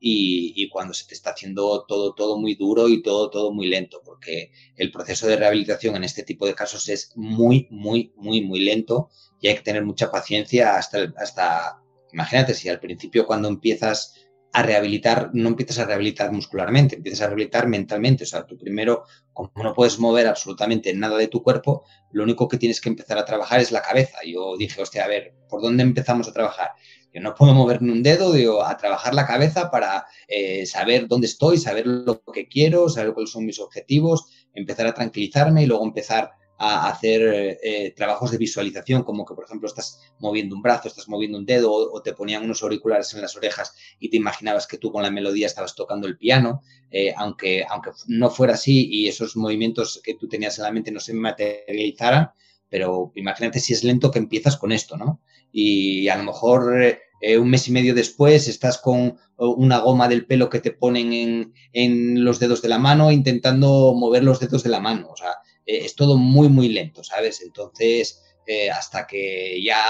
y, y, cuando se te está haciendo todo, todo muy duro y todo, todo muy lento, porque el proceso de rehabilitación en este tipo de casos es muy, muy, muy, muy lento y hay que tener mucha paciencia hasta, hasta imagínate, si al principio cuando empiezas a rehabilitar, no empiezas a rehabilitar muscularmente, empiezas a rehabilitar mentalmente. O sea, tú primero, como no puedes mover absolutamente nada de tu cuerpo, lo único que tienes que empezar a trabajar es la cabeza. Yo dije, hostia, a ver, ¿por dónde empezamos a trabajar? Yo no puedo mover ni un dedo, digo, a trabajar la cabeza para eh, saber dónde estoy, saber lo que quiero, saber cuáles son mis objetivos, empezar a tranquilizarme y luego empezar a hacer eh, trabajos de visualización, como que, por ejemplo, estás moviendo un brazo, estás moviendo un dedo o, te ponían unos auriculares en las orejas y te imaginabas que tú con la melodía estabas tocando el piano, eh, aunque, aunque no fuera así y esos movimientos que tú tenías en la mente no se materializaran, pero imagínate si es lento que empiezas con esto, ¿no? Y a lo mejor eh, un mes y medio después estás con una goma del pelo que te ponen en, en los dedos de la mano intentando mover los dedos de la mano, o sea, eh, es todo muy, muy lento, ¿sabes? Entonces, eh, hasta que ya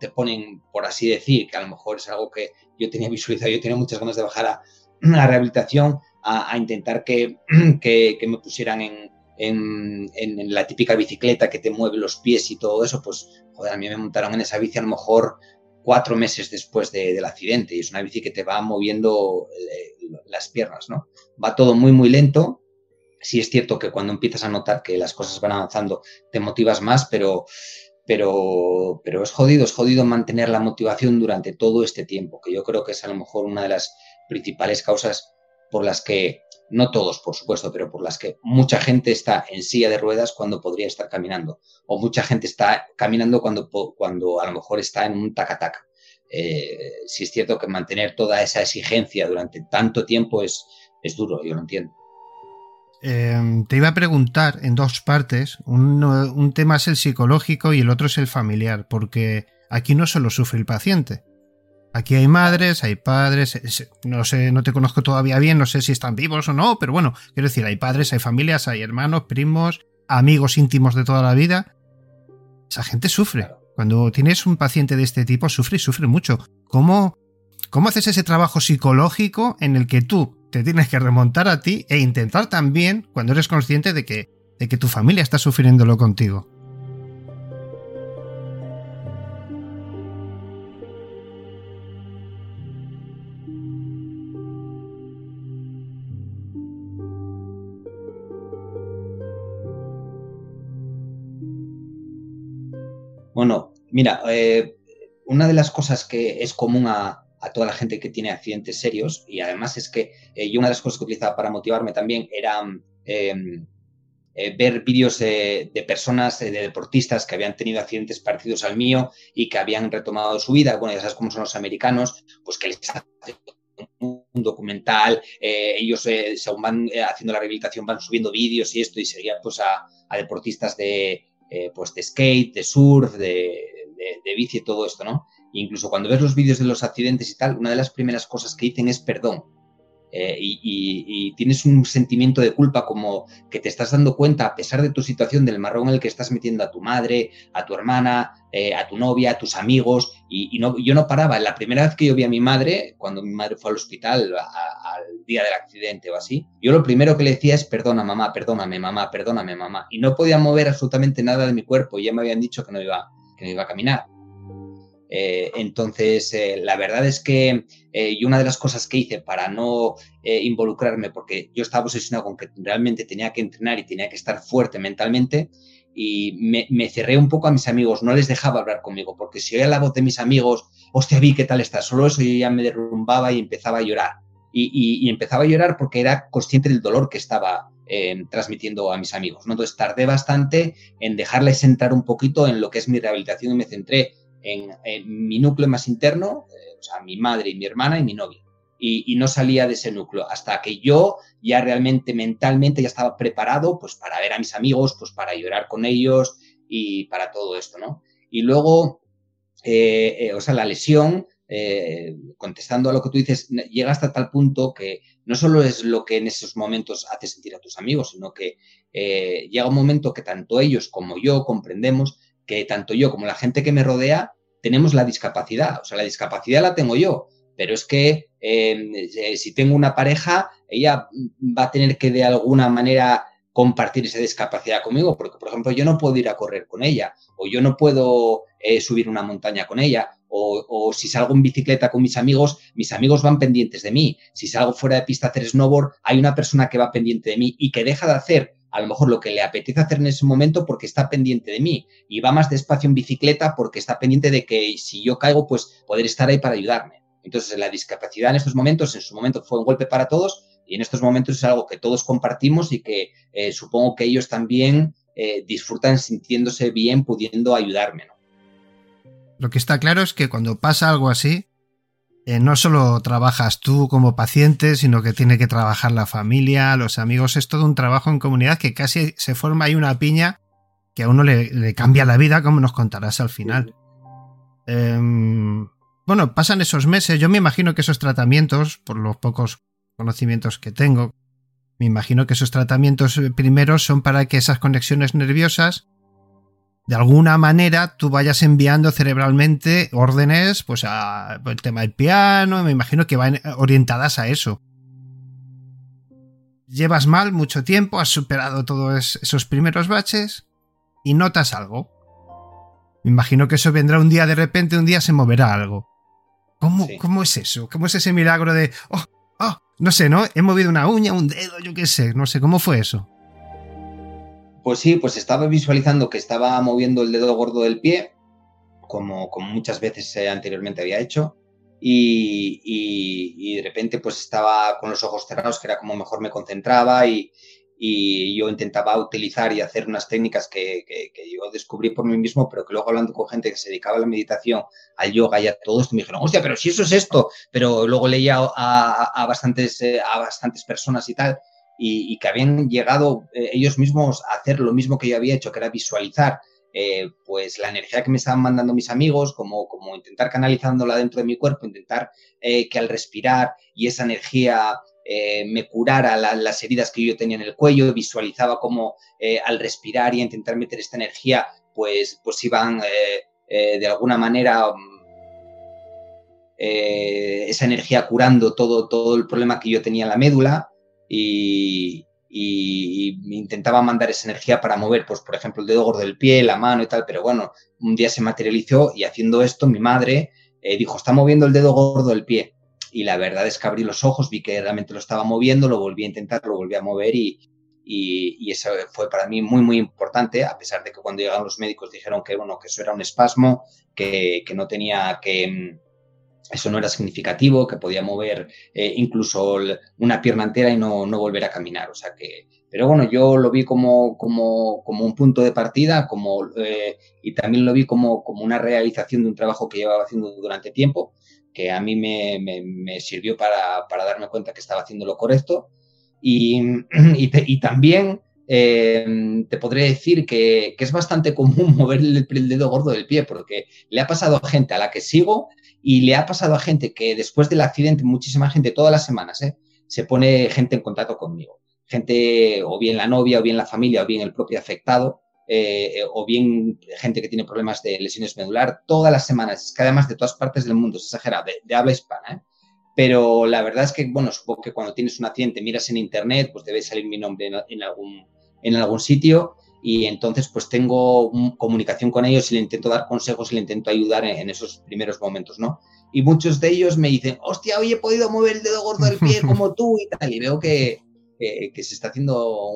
te ponen, por así decir, que a lo mejor es algo que yo tenía visualizado, yo tenía muchas ganas de bajar a, la rehabilitación, a, intentar que, que, me pusieran en, en, en, la típica bicicleta que te mueve los pies y todo eso, pues, joder, a mí me montaron en esa bici a lo mejor cuatro meses después del accidente y es una bici que te va moviendo eh, las piernas, ¿no? Va todo muy, muy lento sí es cierto que cuando empiezas a notar que las cosas van avanzando, te motivas más, pero, pero, pero es jodido, es jodido mantener la motivación durante todo este tiempo, que yo creo que es a lo mejor una de las principales causas por las que, no todos por supuesto, pero por las que mucha gente está en silla de ruedas cuando podría estar caminando, o mucha gente está caminando cuando, cuando a lo mejor está en un taca-taca. Eh, sí es cierto que mantener toda esa exigencia durante tanto tiempo es, es duro, yo lo entiendo. Em, te iba a preguntar en dos partes. Un, tema es el psicológico y el otro es el familiar, porque aquí no solo sufre el paciente. Aquí hay madres, hay padres, no sé, no te conozco todavía bien, no sé si están vivos o no, pero bueno, quiero decir, hay padres, hay familias, hay hermanos, primos, amigos íntimos de toda la vida. Esa gente sufre. Cuando tienes un paciente de este tipo, sufre y sufre mucho. ¿Cómo, cómo haces ese trabajo psicológico en el que tú te tienes que remontar a ti e intentar también, cuando eres consciente de que, de que tu familia está sufriéndolo contigo. Bueno, mira, eh, una de las cosas que es común a, a toda la gente que tiene accidentes serios y además es que eh, yo una de las cosas que utilizaba para motivarme también era em, eh, ver vídeos de, personas, eh, de deportistas que habían tenido accidentes parecidos al mío y que habían retomado su vida. Bueno, ya sabes cómo son los americanos, pues que les hacen un documental, ellos según van haciendo la rehabilitación van subiendo vídeos y esto y seguían pues a, deportistas de, pues de skate, de surf, de, de bici y todo esto, ¿no? Incluso cuando ves los vídeos de los accidentes y tal, una de las primeras cosas que dicen es perdón. Eh, y, tienes un sentimiento de culpa como que te estás dando cuenta, a pesar de tu situación, del marrón en el que estás metiendo a tu madre, a tu hermana, eh, a tu novia, a tus amigos. Y, no, yo no paraba. La primera vez que yo vi a mi madre, cuando mi madre fue al hospital al día del accidente o así, yo lo primero que le decía es perdona mamá, perdóname mamá, perdóname mamá. Y no podía mover absolutamente nada de mi cuerpo. Y ya me habían dicho que no iba, que no iba a caminar. Eh, entonces, eh, la verdad es que eh, y una de las cosas que hice para no involucrarme, porque yo estaba obsesionado con que realmente tenía que entrenar y tenía que estar fuerte mentalmente, y me, cerré un poco a mis amigos, no les dejaba hablar conmigo, porque si oía la voz de mis amigos, hostia, vi qué tal está, solo eso yo ya me derrumbaba y empezaba a llorar. Y, empezaba a llorar porque era consciente del dolor que estaba transmitiendo a mis amigos. ¿no? Entonces tardé bastante en dejarles entrar un poquito en lo que es mi rehabilitación y me centré en, mi núcleo más interno, eh, o sea, mi madre y mi hermana y mi novia. Y, no salía de ese núcleo hasta que yo ya realmente mentalmente ya estaba preparado pues para ver a mis amigos, pues para llorar con ellos y para todo esto, ¿no? Y luego, eh, eh, o sea, la lesión, contestando a lo que tú dices, llega hasta tal punto que no solo es lo que en esos momentos hace sentir a tus amigos, sino que llega un momento que tanto ellos como yo comprendemos que tanto yo como la gente que me rodea tenemos la discapacidad. O sea, la discapacidad la tengo yo, pero es que em, eh, si tengo una pareja, ella va a tener que de alguna manera compartir esa discapacidad conmigo, porque, por ejemplo, yo no puedo ir a correr con ella, o yo no puedo eh, subir una montaña con ella, o, o, si salgo en bicicleta con mis amigos, mis amigos van pendientes de mí. Si salgo fuera de pista a hacer snowboard, hay una persona que va pendiente de mí y que deja de hacer a lo mejor lo que le apetece hacer en ese momento porque está pendiente de mí y va más despacio en bicicleta porque está pendiente de que si yo caigo, pues poder estar ahí para ayudarme. Entonces, la discapacidad en estos momentos, en su momento fue un golpe para todos y en estos momentos es algo que todos compartimos y que eh, supongo que ellos también eh, disfrutan sintiéndose bien pudiendo ayudarme. Lo que está claro es que cuando pasa algo así, eh, no solo trabajas tú como paciente, sino que tiene que trabajar la familia, los amigos. Es todo un trabajo en comunidad que casi se forma ahí una piña que a uno le, cambia la vida, como nos contarás al final. Em, bueno, pasan esos meses. Yo me imagino que esos tratamientos, por los pocos conocimientos que tengo, me imagino que esos tratamientos primeros son para que esas conexiones nerviosas de alguna manera tú vayas enviando cerebralmente órdenes, pues a el tema del piano, me imagino que van orientadas a eso. Llevas mal mucho tiempo, has superado todos esos primeros baches y notas algo. Me imagino que eso vendrá un día de repente, un día se moverá algo. ¿Cómo, ¿cómo es eso? ¿Cómo es ese milagro de, oh, oh, no sé, ¿no? He movido una uña, un dedo, yo qué sé, no sé, ¿cómo fue eso? Pues sí, pues estaba visualizando que estaba moviendo el dedo gordo del pie, como, muchas veces eh, anteriormente había hecho, y, de repente pues estaba con los ojos cerrados, que era como mejor me concentraba y, yo intentaba utilizar y hacer unas técnicas que, que, que, yo descubrí por mí mismo, pero que luego hablando con gente que se dedicaba a la meditación, al yoga y a todo esto, me dijeron, hostia, pero si eso es esto, pero luego leía a, a, a bastantes, eh, a bastantes personas y tal, y, que habían llegado eh, ellos mismos a hacer lo mismo que yo había hecho, que era visualizar eh, pues la energía que me estaban mandando mis amigos, como, como intentar canalizándola dentro de mi cuerpo, intentar eh, que al respirar y esa energía me curara la, las heridas que yo tenía en el cuello, visualizaba como al respirar y intentar meter esta energía, pues, pues iban de alguna manera esa energía curando todo, todo el problema que yo tenía en la médula y, y, y, intentaba mandar esa energía para mover, pues por ejemplo, el dedo gordo del pie, la mano y tal, pero bueno, un día se materializó y haciendo esto mi madre eh, dijo, está moviendo el dedo gordo del pie. Y la verdad es que abrí los ojos, vi que realmente lo estaba moviendo, lo volví a intentar, lo volví a mover y, y, y eso fue para mí muy, muy importante, a pesar de que cuando llegaron los médicos dijeron que, bueno, que eso era un espasmo, que, que no tenía que eso no era significativo, que podía mover eh, incluso una pierna entera y no, no, volver a caminar. O sea que, pero bueno, yo lo vi como, como, como un punto de partida, como, eh, y también lo vi como, como una realización de un trabajo que llevaba haciendo durante tiempo, que a mí me, me, me sirvió para, para, darme cuenta que estaba haciendo lo correcto. Y, y, y también eh, te podré decir que, es bastante común mover el, dedo gordo del pie, porque le ha pasado a gente a la que sigo y le ha pasado a gente que después del accidente, muchísima gente, todas las semanas, ¿eh? se pone gente en contacto conmigo. Gente, o bien la novia, o bien la familia, o bien el propio afectado, eh, o bien gente que tiene problemas de lesiones medular, todas las semanas, es que además de todas partes del mundo, es exagerado, de, de habla hispana, ¿eh? Pero la verdad es que, bueno, supongo que cuando tienes un accidente, miras en internet, pues debe salir mi nombre en, en algún, en algún sitio y entonces pues tengo comunicación con ellos y le intento dar consejos y le intento ayudar en, en, esos primeros momentos, ¿no? Y muchos de ellos me dicen, hostia, hoy he podido mover el dedo gordo del pie como tú y tal, y veo que, que, que se está haciendo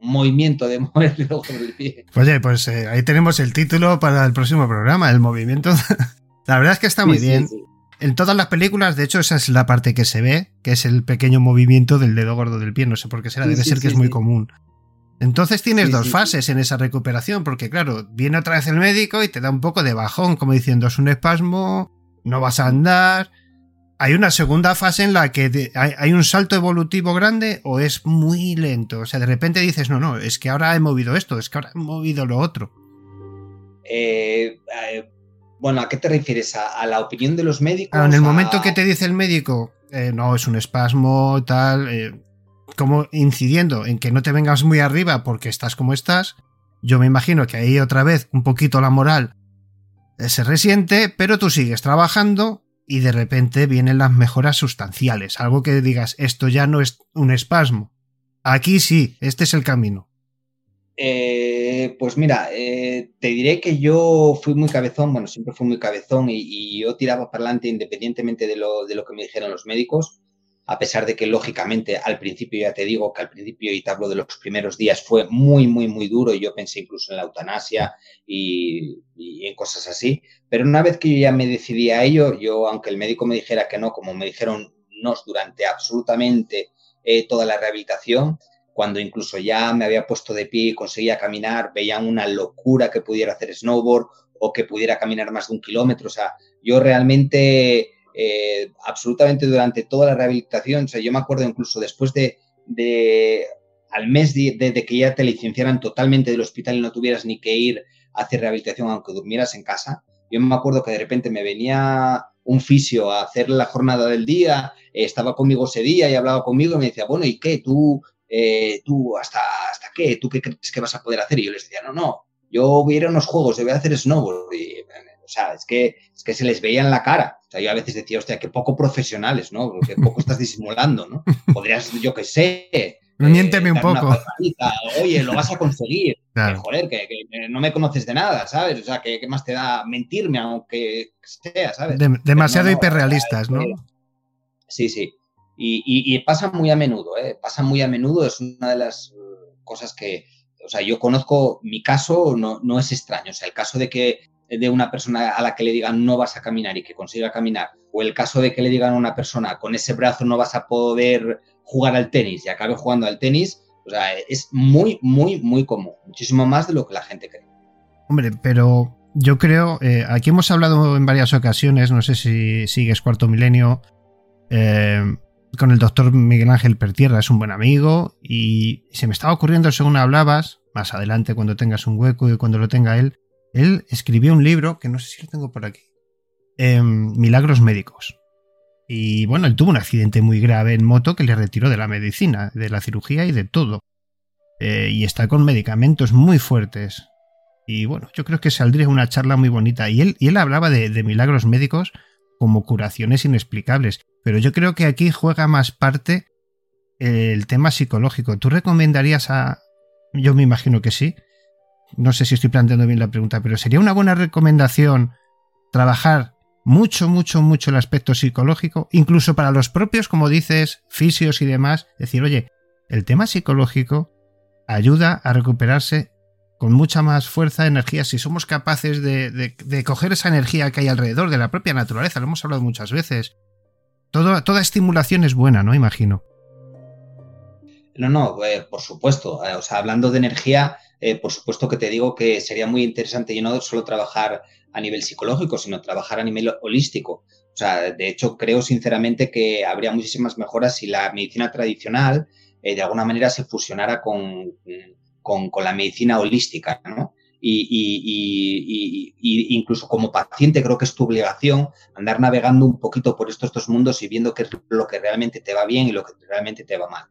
un movimiento de mover el dedo gordo del pie. Oye, pues eh, ahí tenemos el título para el próximo programa, el movimiento. la verdad es que está muy sí, bien. Sí, sí. En todas las películas, de hecho, esa es la parte que se ve, que es el pequeño movimiento del dedo gordo del pie. No sé por qué será, debe ser que es muy común. Entonces tienes sí, dos sí, fases sí. en esa recuperación, porque claro, viene otra vez el médico y te da un poco de bajón, como diciendo, es un espasmo, no vas a andar. Hay una segunda fase en la que hay, hay, un salto evolutivo grande o es muy lento. O sea, de repente dices, no, no, es que ahora he movido esto, es que ahora he movido lo otro. Eh, eh, bueno, ¿a qué te refieres? ¿A, a la opinión de los médicos? Claro, en el a... momento que te dice el médico, eh, no, es un espasmo, tal, eh, como incidiendo en que no te vengas muy arriba porque estás como estás, yo me imagino que ahí otra vez un poquito la moral eh, se resiente, pero tú sigues trabajando y de repente vienen las mejoras sustanciales, algo que digas, esto ya no es un espasmo. Aquí sí, este es el camino. Eh, pues mira, eh, te diré que yo fui muy cabezón, bueno, siempre fui muy cabezón y, y yo tiraba para adelante independientemente de lo, de lo que me dijeran los médicos a pesar de que lógicamente al principio ya te digo que al principio y te hablo de los primeros días fue muy, muy, muy duro y yo pensé incluso en la eutanasia y, y, en cosas así, pero una vez que yo ya me decidí a ello, yo aunque el médico me dijera que no, como me dijeron no durante absolutamente eh, toda la rehabilitación, cuando incluso ya me había puesto de pie y conseguía caminar, veían una locura que pudiera hacer snowboard o que pudiera caminar más de un kilómetro, o sea, yo realmente eh, absolutamente durante toda la rehabilitación. O sea, yo me acuerdo incluso después de, de al mes de, que ya te licenciaran totalmente del hospital y no tuvieras ni que ir a hacer rehabilitación aunque durmieras en casa. Yo me acuerdo que de repente me venía un fisio a hacer la jornada del día, estaba conmigo ese día y hablaba conmigo y me decía, bueno, ¿y qué? ¿Tú, eh, tú hasta, hasta qué? ¿Tú qué crees que vas a poder hacer? Y yo les decía, no, no, yo voy a ir a unos juegos, yo voy a hacer snowboard. Y, o sea, es que, es que se les veía en la cara. O sea, yo a veces decía, hostia, qué poco profesionales, ¿no? Porque poco estás disimulando, ¿no? Podrías, yo qué sé. Eh, Miénteme un poco. Oye, lo vas a conseguir. Claro. Que, joder, que, que, no me conoces de nada, ¿sabes? O sea, ¿qué, qué más te da mentirme, aunque sea, ¿sabes? De, demasiado no, no, hiperrealistas, ¿no? Sí, sí. Y, pasa muy a menudo, ¿eh? pasa muy a menudo, es una de las cosas que, o sea, yo conozco, mi caso no, no es extraño, o sea, el caso de que de una persona a la que le digan no vas a caminar y que consiga caminar, o el caso de que le digan a una persona con ese brazo no vas a poder jugar al tenis y acabe jugando al tenis, o sea, es muy, muy, muy común, muchísimo más de lo que la gente cree. Hombre, pero yo creo, eh, aquí hemos hablado en varias ocasiones, no sé si sigues Cuarto Milenio, eh, con el doctor Miguel Ángel Pertierra, es un buen amigo, y se me estaba ocurriendo según hablabas, más adelante cuando tengas un hueco y cuando lo tenga él, él escribió un libro, que no sé si lo tengo por aquí, em, Milagros Médicos. Y bueno, él tuvo un accidente muy grave en moto que le retiró de la medicina, de la cirugía y de todo. Eh, y está con medicamentos muy fuertes. Y bueno, yo creo que saldría una charla muy bonita. Y él, y él hablaba de, de milagros médicos como curaciones inexplicables. Pero yo creo que aquí juega más parte el tema psicológico. ¿Tú recomendarías a... Yo me imagino que sí, no sé si estoy planteando bien la pregunta, pero sería una buena recomendación trabajar mucho, mucho, mucho el aspecto psicológico, incluso para los propios, como dices, fisios y demás, decir, oye, el tema psicológico ayuda a recuperarse con mucha más fuerza, energía, si somos capaces de, de, coger esa energía que hay alrededor de la propia naturaleza, lo hemos hablado muchas veces. Toda estimulación es buena, ¿no? Imagino. No, no, eh, por supuesto. Eh, o sea, hablando de energía, eh, por supuesto que te digo que sería muy interesante y no solo trabajar a nivel psicológico, sino trabajar a nivel holístico. O sea, de hecho, creo sinceramente que habría muchísimas mejoras si la medicina tradicional de alguna manera se fusionara con, con, la medicina holística, ¿no? Y, y, y, incluso como paciente creo que es tu obligación andar navegando un poquito por estos dos mundos y viendo qué es lo que realmente te va bien y lo que realmente te va mal.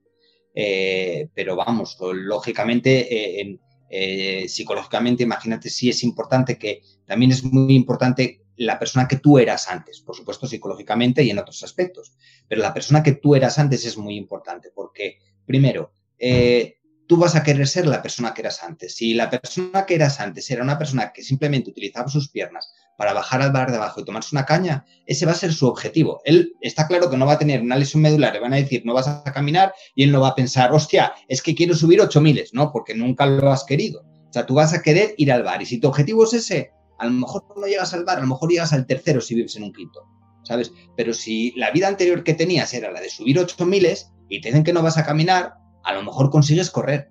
Eh, pero vamos, lógicamente en, eh, psicológicamente, imagínate si es importante que también es muy importante la persona que tú eras antes, por supuesto psicológicamente y en otros aspectos, pero la persona que tú eras antes es muy importante porque, primero, eh, tú vas a querer ser la persona que eras antes. Si la persona que eras antes era una persona que simplemente utilizaba sus piernas para bajar al bar de abajo y tomarse una caña, ese va a ser su objetivo. Él está claro que no va a tener una lesión medular, le van a decir no vas a caminar y él no va a pensar, hostia, es que quiero subir 8000, ¿no? Porque nunca lo has querido. O sea, tú vas a querer ir al bar y si tu objetivo es ese, a lo mejor no llegas al bar, a lo mejor llegas al tercero si vives en un quinto, ¿sabes? Pero si la vida anterior que tenías era la de subir 8000 y te dicen que no vas a caminar, a lo mejor consigues correr.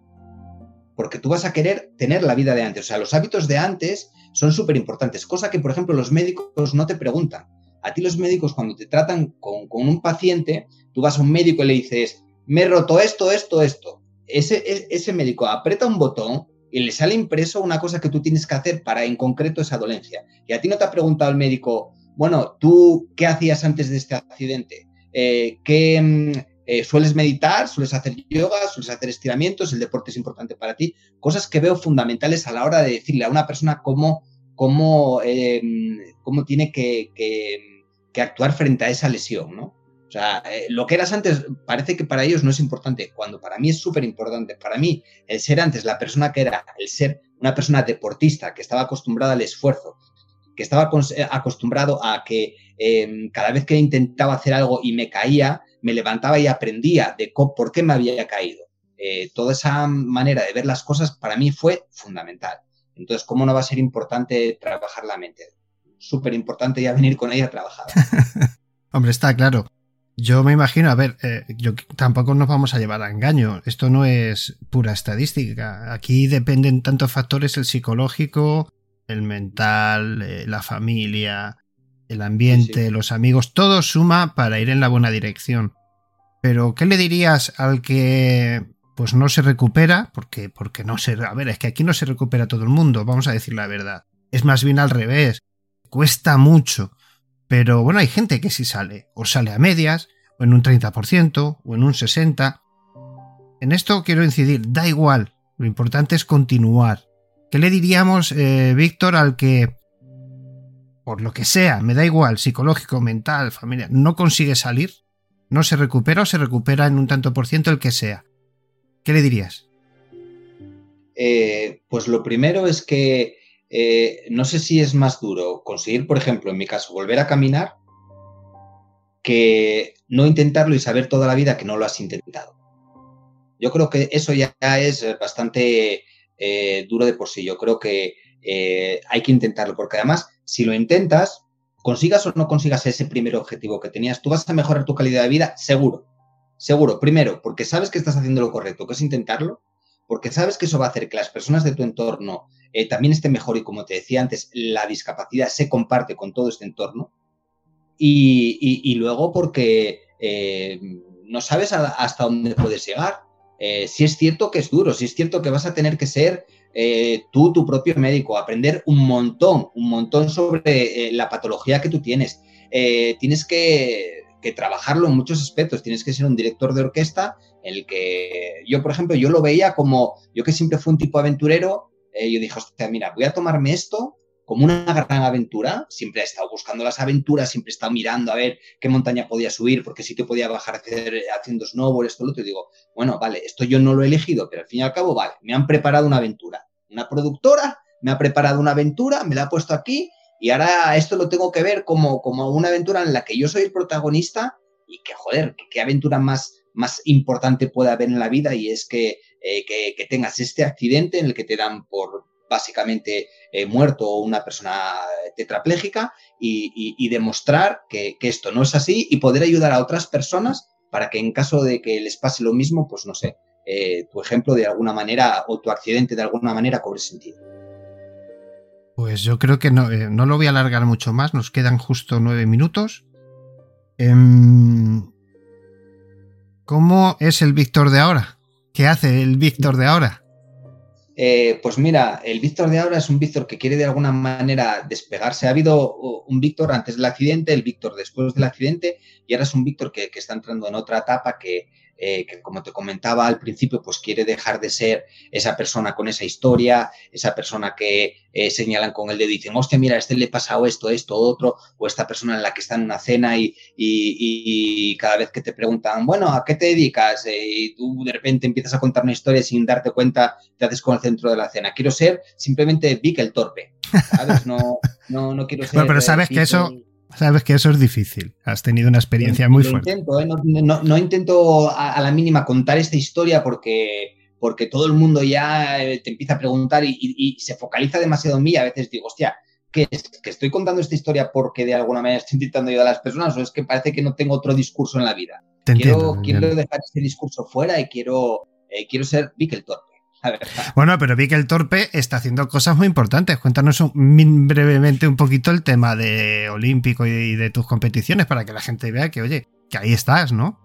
Porque tú vas a querer tener la vida de antes. O sea, los hábitos de antes son súper importantes, cosa que, por ejemplo, los médicos no te preguntan. A ti los médicos, cuando te tratan con, un paciente, tú vas a un médico y le dices, me he roto esto, esto, esto. Ese, ese médico aprieta un botón y le sale impreso una cosa que tú tienes que hacer para en concreto esa dolencia. Y a ti no te ha preguntado el médico, bueno, ¿tú qué hacías antes de este accidente? Eh, ¿Qué, mm, eh, sueles meditar, sueles hacer yoga, sueles hacer estiramientos, el deporte es importante para ti, cosas que veo fundamentales a la hora de decirle a una persona cómo, cómo, em, cómo tiene que, actuar frente a esa lesión, ¿no? O sea, eh, lo que eras antes parece que para ellos no es importante, cuando para mí es súper importante. Para mí, el ser antes la persona que era, el ser una persona deportista que estaba acostumbrada al esfuerzo, que estaba eh, acostumbrado a que em, cada vez que intentaba hacer algo y me caía, me levantaba y aprendía de por qué me había caído. Eh, toda esa manera de ver las cosas para mí fue fundamental. Entonces, ¿cómo no va a ser importante trabajar la mente? Súper importante ya venir con ella a trabajar. Hombre, está claro. Yo me imagino, a ver, eh, yo, tampoco nos vamos a llevar a engaño. Esto no es pura estadística. Aquí dependen tantos factores, el psicológico, el mental, eh, la familia, el ambiente, los amigos, todo suma para ir en la buena dirección. Pero, ¿qué le dirías al que pues no se recupera? Porque, porque no se. A ver, es que aquí no se recupera todo el mundo, vamos a decir la verdad. Es más bien al revés. Cuesta mucho. Pero bueno, hay gente que sí sale. O sale a medias, o en un 30%, o en un 60%. En esto quiero incidir, da igual. Lo importante es continuar. ¿Qué le diríamos, eh, Víctor, al que por lo que sea, me da igual, psicológico, mental, familia, no consigue salir, no se recupera o se recupera en un tanto por ciento el que sea. ¿Qué le dirías? Eh, pues lo primero es que eh, no sé si es más duro conseguir, por ejemplo, en mi caso, volver a caminar que no intentarlo y saber toda la vida que no lo has intentado. Yo creo que eso ya es bastante eh, duro de por sí. Yo creo que hay que intentarlo, porque además, si lo intentas, consigas o no consigas ese primer objetivo que tenías, tú vas a mejorar tu calidad de vida, seguro. Seguro. Primero, porque sabes que estás haciendo lo correcto, que es intentarlo, porque sabes que eso va a hacer que las personas de tu entorno eh, también estén mejor y como te decía antes, la discapacidad se comparte con todo este entorno. Y, luego porque no sabes hasta dónde puedes llegar. Eh, si es cierto que es duro, si es cierto que vas a tener que ser eh, tú tu propio médico, aprender un montón, un montón sobre eh, la patología que tú tienes. tienes que, trabajarlo en muchos aspectos, tienes que ser un director de orquesta, el que yo, por ejemplo, yo lo veía como, yo que siempre fui un tipo aventurero, yo dije, hostia, mira, voy a tomarme esto como una gran aventura. Siempre he estado buscando las aventuras, siempre he estado mirando a ver qué montaña podía subir, porque si te podía bajar haciendo snowboard, esto, lo otro. Y digo, bueno, vale, esto yo no lo he elegido, pero al fin y al cabo, vale, me han preparado una aventura. Una productora me ha preparado una aventura, me la ha puesto aquí y ahora esto lo tengo que ver como, como una aventura en la que yo soy el protagonista y que, joder, qué aventura más, más importante puede haber en la vida y es que, eh, que, que tengas este accidente en el que te dan por, básicamente eh, muerto o una persona tetrapléjica y, demostrar que, esto no es así y poder ayudar a otras personas para que en caso de que les pase lo mismo, pues no sé, eh, tu ejemplo de alguna manera o tu accidente de alguna manera cobre sentido. Pues yo creo que no, eh, no lo voy a alargar mucho más, nos quedan justo nueve minutos. Em, ¿Cómo es el Víctor de ahora? ¿Qué hace el Víctor de ahora? Eh, pues mira, el Víctor de ahora es un Víctor que quiere de alguna manera despegarse. Ha habido un Víctor antes del accidente, el Víctor después del accidente, y ahora es un Víctor que, que está entrando en otra etapa que, eh, que como te comentaba al principio, pues quiere dejar de ser esa persona con esa historia, esa persona que eh, señalan con el dedo y dicen, hostia, mira, a este le ha pasado esto, esto, otro, o esta persona en la que está en una cena y, y, cada vez que te preguntan, bueno, ¿a qué te dedicas? Eh, y tú de repente empiezas a contar una historia sin darte cuenta, te haces con el centro de la cena. Quiero ser simplemente Vic el torpe, ¿sabes? No, no, no quiero ser... Bueno, pero sabes que eso Sabes que eso es difícil. Has tenido una experiencia muy fuerte. Intento, ¿eh? no, intento a, la mínima contar esta historia porque, porque todo el mundo ya eh, te empieza a preguntar y, se focaliza demasiado en mí. A veces digo, hostia, ¿que, que estoy contando esta historia porque de alguna manera estoy intentando ayudar a las personas o es que parece que no tengo otro discurso en la vida. quiero, quiero dejar ese discurso fuera y quiero, eh, quiero ser Vic Bueno, pero vi que el Torpe está haciendo cosas muy importantes. Cuéntanos brevemente un poquito el tema de Olímpico y de tus competiciones para que la gente vea que, oye, que ahí estás, ¿no?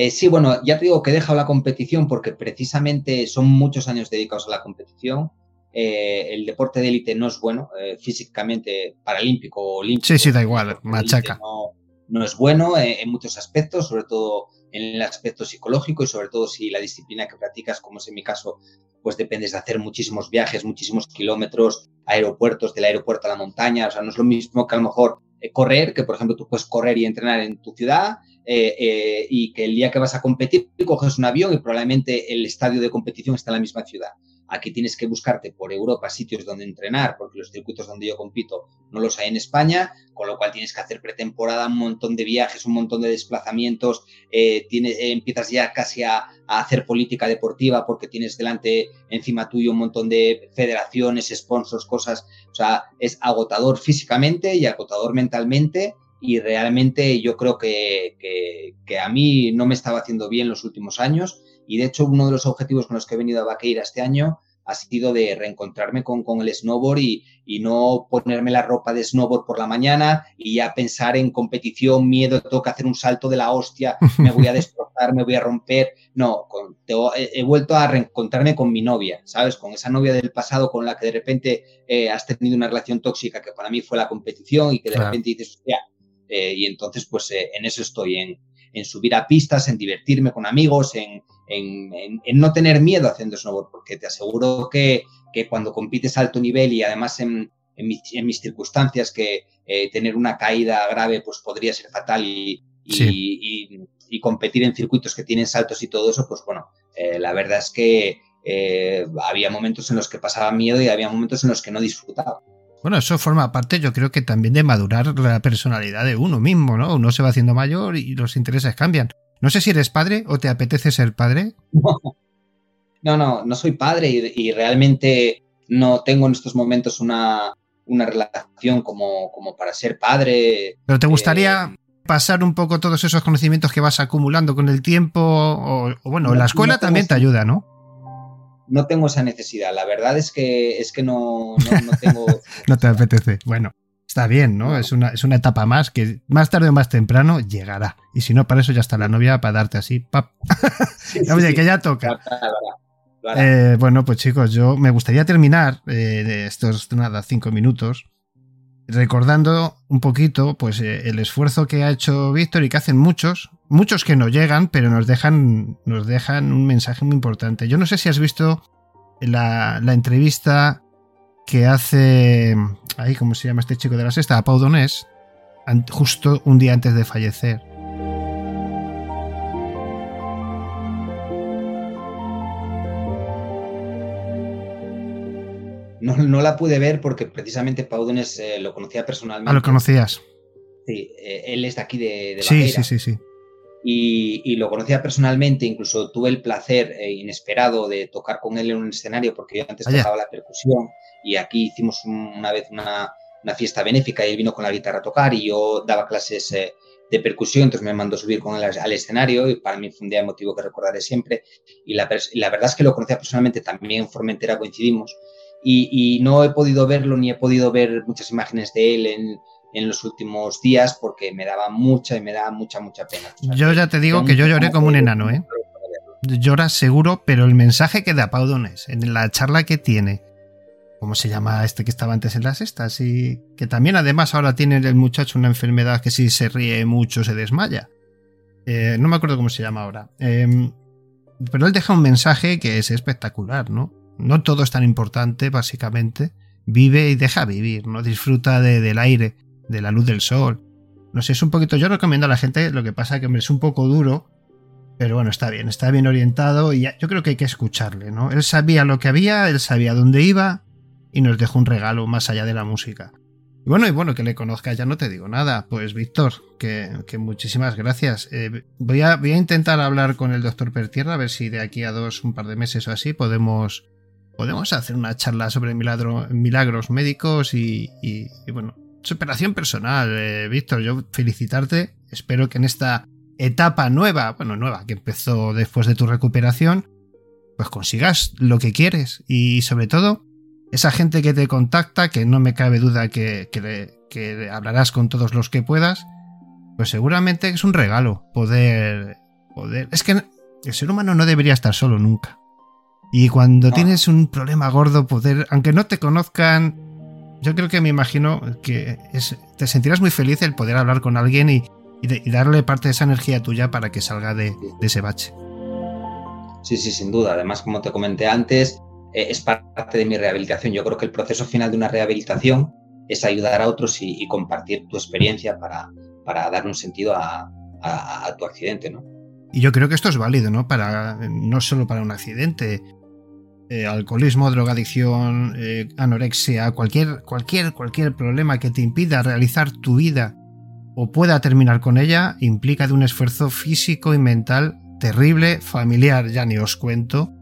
Eh, sí, bueno, ya te digo que he dejado la competición porque precisamente son muchos años dedicados a la competición. Eh, el deporte de élite no es bueno eh, físicamente, paralímpico o olímpico. Sí, sí, da igual, machaca. No, no, es bueno en muchos aspectos, sobre todo en el aspecto psicológico y sobre todo si la disciplina que practicas, como es en mi caso, pues dependes de hacer muchísimos viajes, muchísimos kilómetros, aeropuertos, del aeropuerto a la montaña, o sea, no es lo mismo que a lo mejor eh, correr, que por ejemplo tú puedes correr y entrenar en tu ciudad eh, eh, y que el día que vas a competir coges un avión y probablemente el estadio de competición está en la misma ciudad. Aquí tienes que buscarte por Europa sitios donde entrenar, porque los circuitos donde yo compito no los hay en España, con lo cual tienes que hacer pretemporada, un montón de viajes, un montón de desplazamientos, eh, eh, empiezas ya casi a, hacer política deportiva porque tienes delante, encima tuyo, un montón de federaciones, sponsors, cosas, o sea, es agotador físicamente y agotador mentalmente y realmente yo creo que, que, a mí no me estaba haciendo bien los últimos años y de hecho, uno de los objetivos con los que he venido a Vaqueira este año ha sido de reencontrarme con, con el snowboard y, y, no ponerme la ropa de snowboard por la mañana y ya pensar en competición, miedo, tengo que hacer un salto de la hostia, me voy a destrozar, me voy a romper. No, he, vuelto a reencontrarme con mi novia, ¿sabes? Con esa novia del pasado con la que de repente eh, has tenido una relación tóxica que para mí fue la competición y que de repente dices, hostia, eh, y entonces pues eh, en eso estoy, en, en subir a pistas, en divertirme con amigos, en, en, no tener miedo haciendo snowboard, porque te aseguro que, cuando compites a alto nivel y además en, mis, circunstancias que eh, tener una caída grave pues podría ser fatal y, y, competir en circuitos que tienen saltos y todo eso, pues bueno, eh, la verdad es que eh, había momentos en los que pasaba miedo y había momentos en los que no disfrutaba. Bueno, eso forma parte, yo creo que también de madurar la personalidad de uno mismo, ¿no? Uno se va haciendo mayor y los intereses cambian. No sé si eres padre o te apetece ser padre. No, no, no soy padre y, realmente no tengo en estos momentos una, una relación como, como, para ser padre. Pero te gustaría eh, pasar un poco todos esos conocimientos que vas acumulando con el tiempo o, bueno, la escuela también te ayuda, ¿no? No tengo esa necesidad. La verdad es que es que no, no tengo. no te apetece. Bueno. Está bien, ¿no? Es, una, es una etapa más que más tarde o más temprano llegará. Y si no, para eso ya está la novia para darte así, pap. Oye, que ya toca. Eh, bueno, pues chicos, yo me gustaría terminar eh, de estos, nada, cinco minutos recordando un poquito pues eh, el esfuerzo que ha hecho Víctor y que hacen muchos, muchos que no llegan, pero nos dejan, nos dejan un mensaje muy importante. Yo no sé si has visto la, la entrevista que hace. Ahí, ¿cómo se llama este chico de la sexta? A Pau Donés, justo un día antes de fallecer. No, no, la pude ver porque precisamente Pau Donés eh, lo conocía personalmente. Ah, lo conocías. Sí, eh, él es de aquí de, de sí, sí, sí, sí, y, y, lo conocía personalmente, incluso tuve el placer eh, inesperado de tocar con él en un escenario porque yo antes tocaba la percusión y aquí hicimos una vez una, una, fiesta benéfica y él vino con la guitarra a tocar y yo daba clases eh, de percusión, entonces me mandó subir con él al, escenario y para mí fue un día emotivo que recordaré siempre y la, la verdad es que lo conocía personalmente, también en Formentera coincidimos y, y, no he podido verlo ni he podido ver muchas imágenes de él en, en los últimos días porque me daba mucha y me daba mucha, mucha pena. yo ya te digo que yo lloré como un enano, ¿eh? Lloras seguro, pero el mensaje que da Pau Donés en la charla que tiene ¿Cómo se llama este que estaba antes en las estas? Y que también además ahora tiene el muchacho una enfermedad que si se ríe mucho se desmaya. Eh, no me acuerdo cómo se llama ahora. Em, pero él deja un mensaje que es espectacular, ¿no? No todo es tan importante, básicamente. Vive y deja vivir, ¿no? Disfruta del aire, de la luz del sol. No sé, es un poquito. Yo recomiendo a la gente, lo que pasa que hombre, es un poco duro, pero bueno, está bien, está bien orientado y yo creo que hay que escucharle, ¿no? Él sabía lo que había, él sabía dónde iba y nos dejó un regalo más allá de la música. Y bueno, y bueno, que le conozca ya no te digo nada. Pues Víctor, que, muchísimas gracias. Eh, voy, a, voy a intentar hablar con el doctor Pertierra, a ver si de aquí a dos, un par de meses o así, podemos, podemos hacer una charla sobre milagros médicos y, bueno, superación personal. Eh, Víctor, yo felicitarte. Espero que en esta etapa nueva, bueno, nueva, que empezó después de tu recuperación, pues consigas lo que quieres y sobre todo esa gente que te contacta, que no me cabe duda que, que, hablarás con todos los que puedas, pues seguramente es un regalo poder, poder... Es que el ser humano no debería estar solo nunca. Y cuando tienes un problema gordo, poder, aunque no te conozcan, yo creo que me imagino que te sentirás muy feliz el poder hablar con alguien y, darle parte de esa energía tuya para que salga de, de, ese bache. Sí, sí, sin duda. Además, como te comenté antes, es parte de mi rehabilitación. Yo creo que el proceso final de una rehabilitación es ayudar a otros y, compartir tu experiencia para, para dar un sentido a, tu accidente, ¿no? Y yo creo que esto es válido, ¿no? Para, no solo para un accidente. Eh, alcoholismo, drogadicción, eh, anorexia, cualquier, cualquier, cualquier problema que te impida realizar tu vida o pueda terminar con ella, implica de un esfuerzo físico y mental terrible, familiar, ya ni os cuento,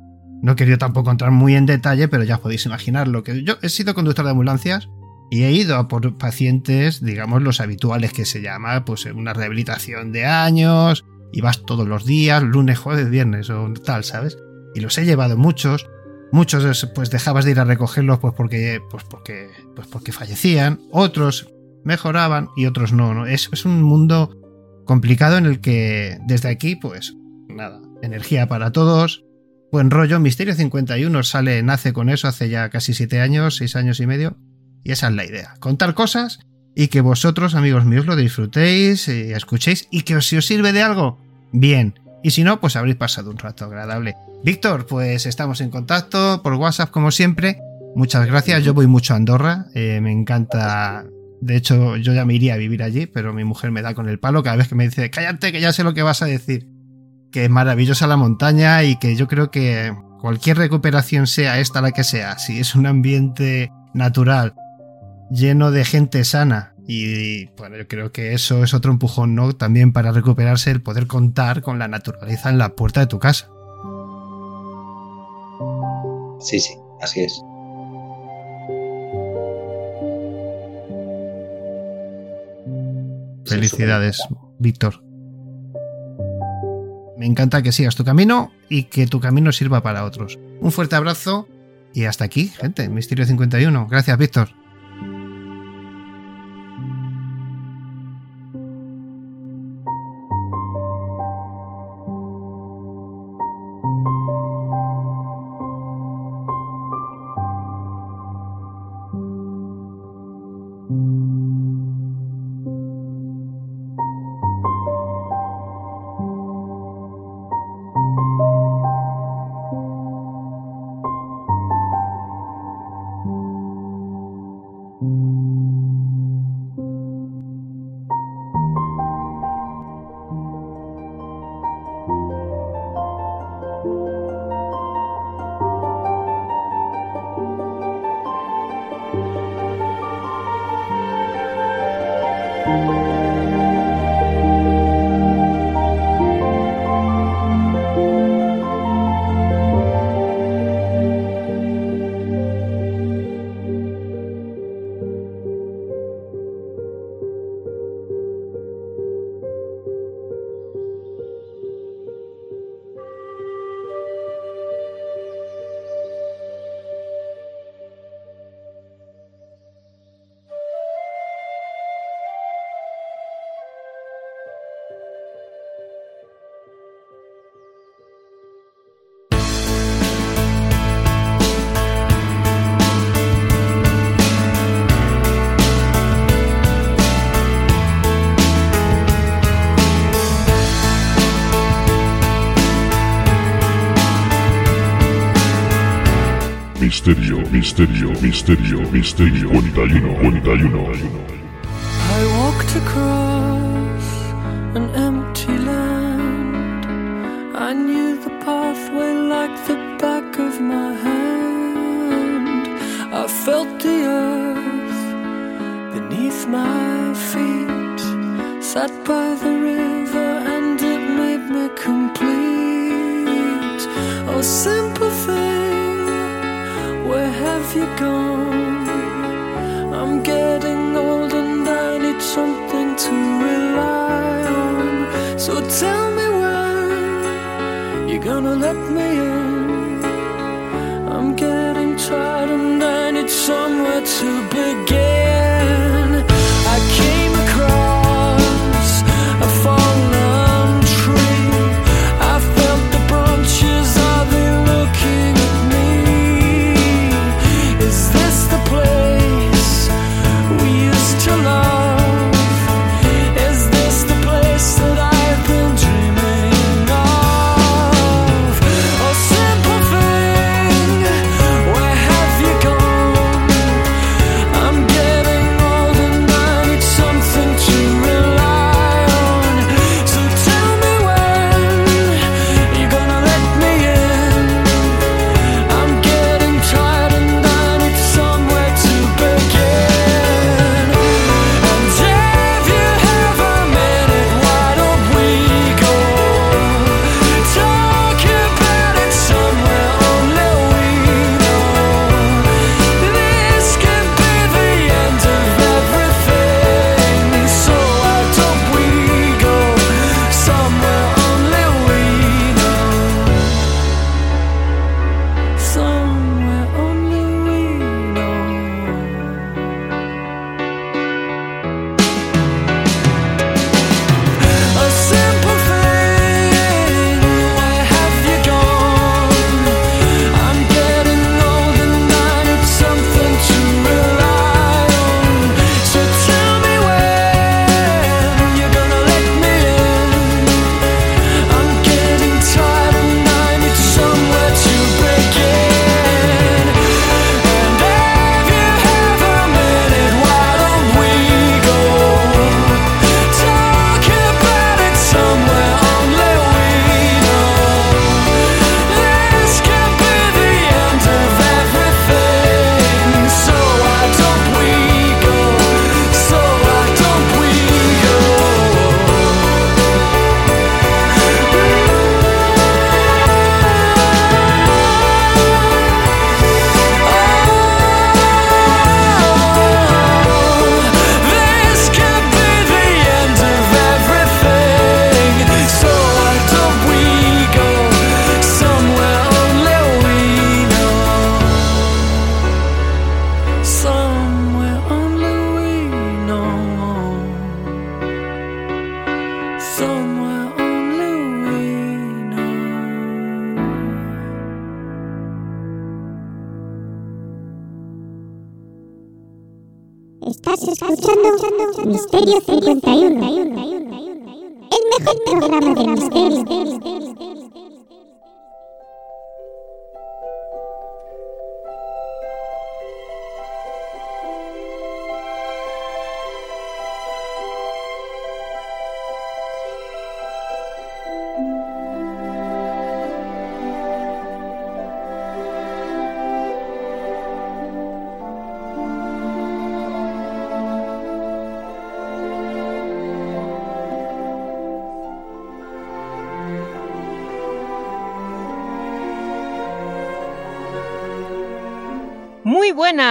no he querido tampoco entrar muy en detalle, pero ya podéis imaginar lo que yo he sido conductor de ambulancias y he ido a por pacientes, digamos, los habituales que se llama, pues una rehabilitación de años, y vas todos los días, lunes, jueves, viernes o tal, ¿sabes? Y los he llevado muchos, muchos pues dejabas de ir a recogerlos pues porque, pues porque, pues porque fallecían, otros mejoraban y otros no, ¿no? Es, es un mundo complicado en el que desde aquí, pues nada, energía para todos, Buen rollo, Misterio 51 sale, nace con eso hace ya casi 7 años, 6 años y medio. Y esa es la idea. Contar cosas y que vosotros, amigos míos, lo disfrutéis y escuchéis y que si os sirve de algo, bien. Y si no, pues habréis pasado un rato agradable. Víctor, pues estamos en contacto por WhatsApp como siempre. Muchas gracias. Yo voy mucho a Andorra. Eh, me encanta. De hecho, yo ya me iría a vivir allí, pero mi mujer me da con el palo cada vez que me dice, cállate, que ya sé lo que vas a decir que es maravillosa la montaña y que yo creo que cualquier recuperación sea esta la que sea, si es un ambiente natural lleno de gente sana. Y bueno, yo creo que eso es otro empujón, ¿no? También para recuperarse el poder contar con la naturaleza en la puerta de tu casa. Sí, sí, así es. Felicidades, Víctor. Me encanta que sigas tu camino y que tu camino sirva para otros. Un fuerte abrazo y hasta aquí, gente. Misterio 51. Gracias, Víctor. Misterio, misterio,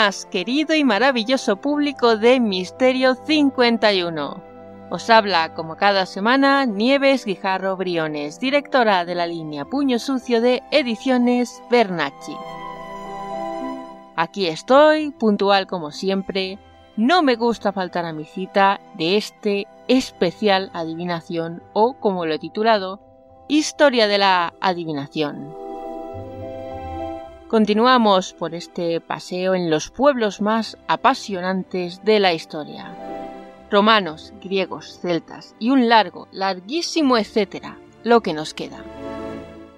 Buenas, querido y maravilloso público de Misterio 51. Os habla, como cada semana, Nieves Guijarro Briones, directora de la línea Puño Sucio de Ediciones Bernacci. Aquí estoy, puntual como siempre. No me gusta faltar a mi cita de este especial adivinación o, como lo he titulado, Historia de la Adivinación. Continuamos por este paseo en los pueblos más apasionantes de la historia. Romanos, griegos, celtas y un largo, larguísimo etcétera, lo que nos queda.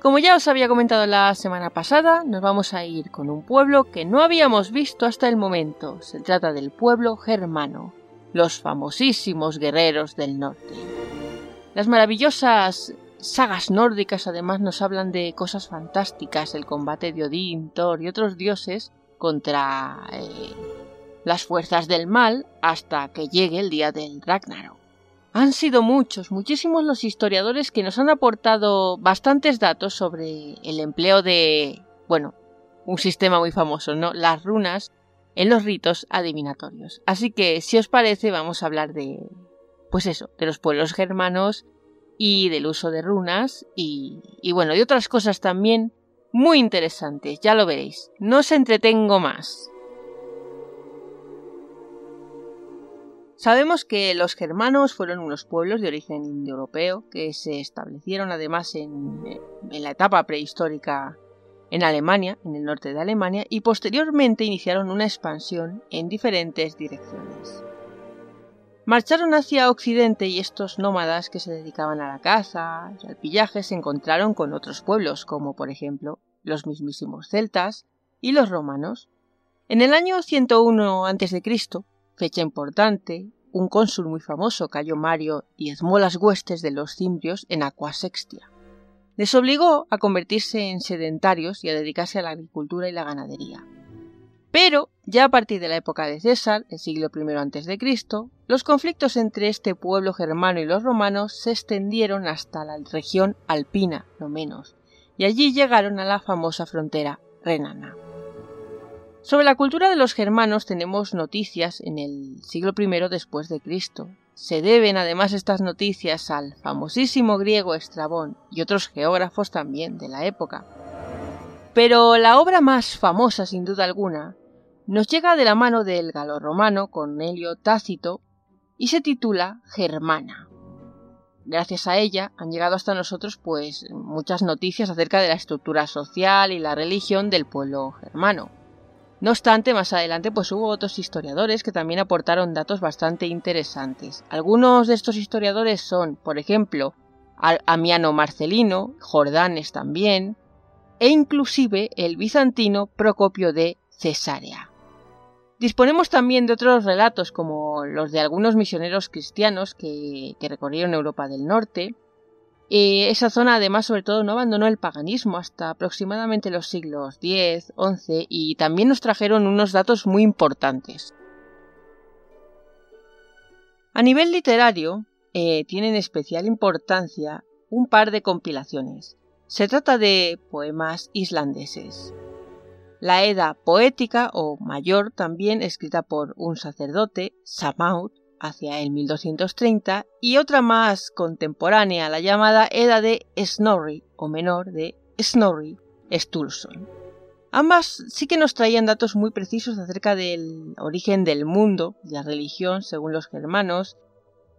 Como ya os había comentado la semana pasada, nos vamos a ir con un pueblo que no habíamos visto hasta el momento. Se trata del pueblo germano, los famosísimos guerreros del norte. Las maravillosas sagas nórdicas además nos hablan de cosas fantásticas, el combate de Odín, Thor y otros dioses contra eh, las fuerzas del mal hasta que llegue el día del Ragnarok. Han sido muchos, muchísimos los historiadores que nos han aportado bastantes datos sobre el empleo de, bueno, un sistema muy famoso, ¿no? Las runas en los ritos adivinatorios. Así que, si os parece, vamos a hablar de, pues eso, de los pueblos germanos y del uso de runas y, bueno, y otras cosas también muy interesantes, ya lo veréis. No os entretengo más. Sabemos que los germanos fueron unos pueblos de origen indoeuropeo que se establecieron además en, la etapa prehistórica en Alemania, en el norte de Alemania, y posteriormente iniciaron una expansión en diferentes direcciones. Marcharon hacia Occidente y estos nómadas que se dedicaban a la caza y al pillaje se encontraron con otros pueblos, como por ejemplo los mismísimos celtas y los romanos. En el año 101 a.C., fecha importante, un cónsul muy famoso, Cayo Mario, diezmó las huestes de los cimbrios en Aqua Sextia. Les obligó a convertirse en sedentarios y a dedicarse a la agricultura y la ganadería. Pero, ya a partir de la época de César, el siglo I a.C., los conflictos entre este pueblo germano y los romanos se extendieron hasta la región alpina, no menos, y allí llegaron a la famosa frontera renana. Sobre la cultura de los germanos tenemos noticias en el siglo I después de Cristo. Se deben además estas noticias al famosísimo griego Estrabón y otros geógrafos también de la época. Pero la obra más famosa, sin duda alguna, nos llega de la mano del galorromano Cornelio Tácito y se titula Germana. Gracias a ella han llegado hasta nosotros pues muchas noticias acerca de la estructura social y la religión del pueblo germano. No obstante, más adelante pues hubo otros historiadores que también aportaron datos bastante interesantes. Algunos de estos historiadores son, por ejemplo, Amiano Marcelino, Jordanes también, e inclusive el bizantino Procopio de Cesarea. Disponemos también de otros relatos como los de algunos misioneros cristianos que, recorrieron Europa del Norte. Eh, esa zona además sobre todo no abandonó el paganismo hasta aproximadamente los siglos X, XI y también nos trajeron unos datos muy importantes. A nivel literario, eh, tienen especial importancia un par de compilaciones. Se trata de poemas islandeses. La Edda poética o mayor también escrita por un sacerdote, Samaut, hacia el 1230, y otra más contemporánea, la llamada Edda de Snorri o menor de Snorri Sturluson. Ambas sí que nos traían datos muy precisos acerca del origen del mundo, la religión según los germanos,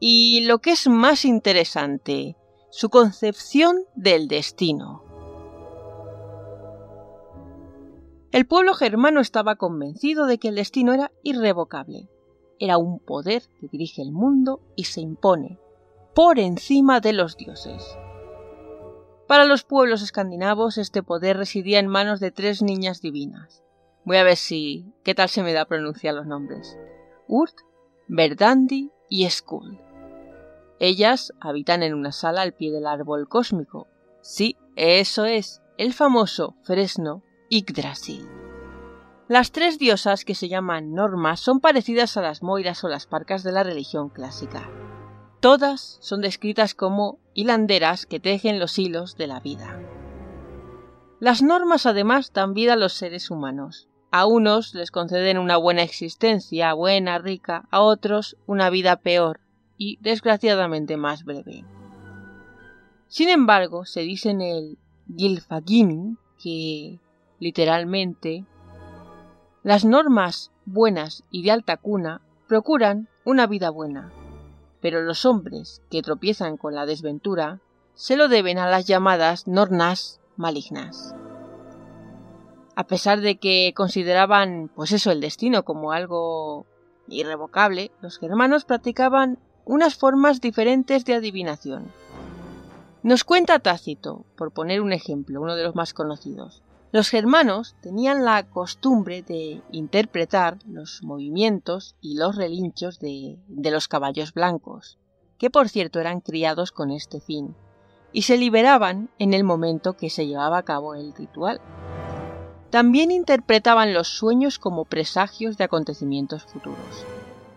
y lo que es más interesante, su concepción del destino. El pueblo germano estaba convencido de que el destino era irrevocable. era un poder que dirige el mundo y se impone por encima de los dioses. Para los pueblos escandinavos este poder residía en manos de tres niñas divinas. Voy a ver si... qué tal se me da pronunciar los nombres. Urt, Verdandi y Skuld. Ellas habitan en una sala al pie del árbol cósmico. Sí, eso es, el famoso fresno Yggdrasil. Las tres diosas que se llaman normas son parecidas a las moiras o las parcas de la religión clásica. Todas son descritas como hilanderas que tejen los hilos de la vida. Las normas además dan vida a los seres humanos. A unos les conceden una buena existencia, buena, rica, a otros una vida peor y desgraciadamente más breve. Sin embargo, se dice en el Gylfaginning que, literalmente, las normas buenas y de alta cuna procuran una vida buena, pero los hombres que tropiezan con la desventura se lo deben a las llamadas nornas malignas. A pesar de que consideraban, pues eso, el destino como algo irrevocable, los germanos practicaban unas formas diferentes de adivinación. Nos cuenta Tácito, por poner un ejemplo, uno de los más conocidos. Los germanos tenían la costumbre de interpretar los movimientos y los relinchos de, de, los caballos blancos, que por cierto eran criados con este fin, y se liberaban en el momento que se llevaba a cabo el ritual. También interpretaban los sueños como presagios de acontecimientos futuros.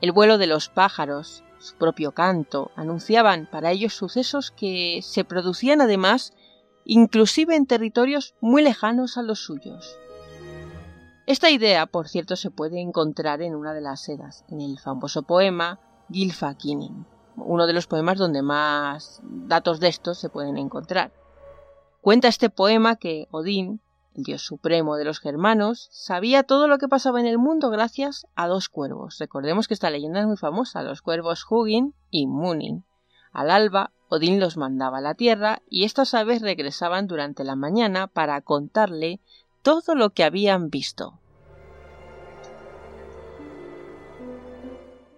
El vuelo de los pájaros, su propio canto, anunciaban para ellos sucesos que se producían además inclusive en territorios muy lejanos a los suyos. Esta idea, por cierto, se puede encontrar en una de las eras, en el famoso poema Gylfaginning, uno de los poemas donde más datos de estos se pueden encontrar. Cuenta este poema que Odín, el dios supremo de los germanos, sabía todo lo que pasaba en el mundo gracias a dos cuervos. Recordemos que esta leyenda es muy famosa, los cuervos Hugin y Munin. Al alba, Odín los mandaba a la tierra y estas aves regresaban durante la mañana para contarle todo lo que habían visto.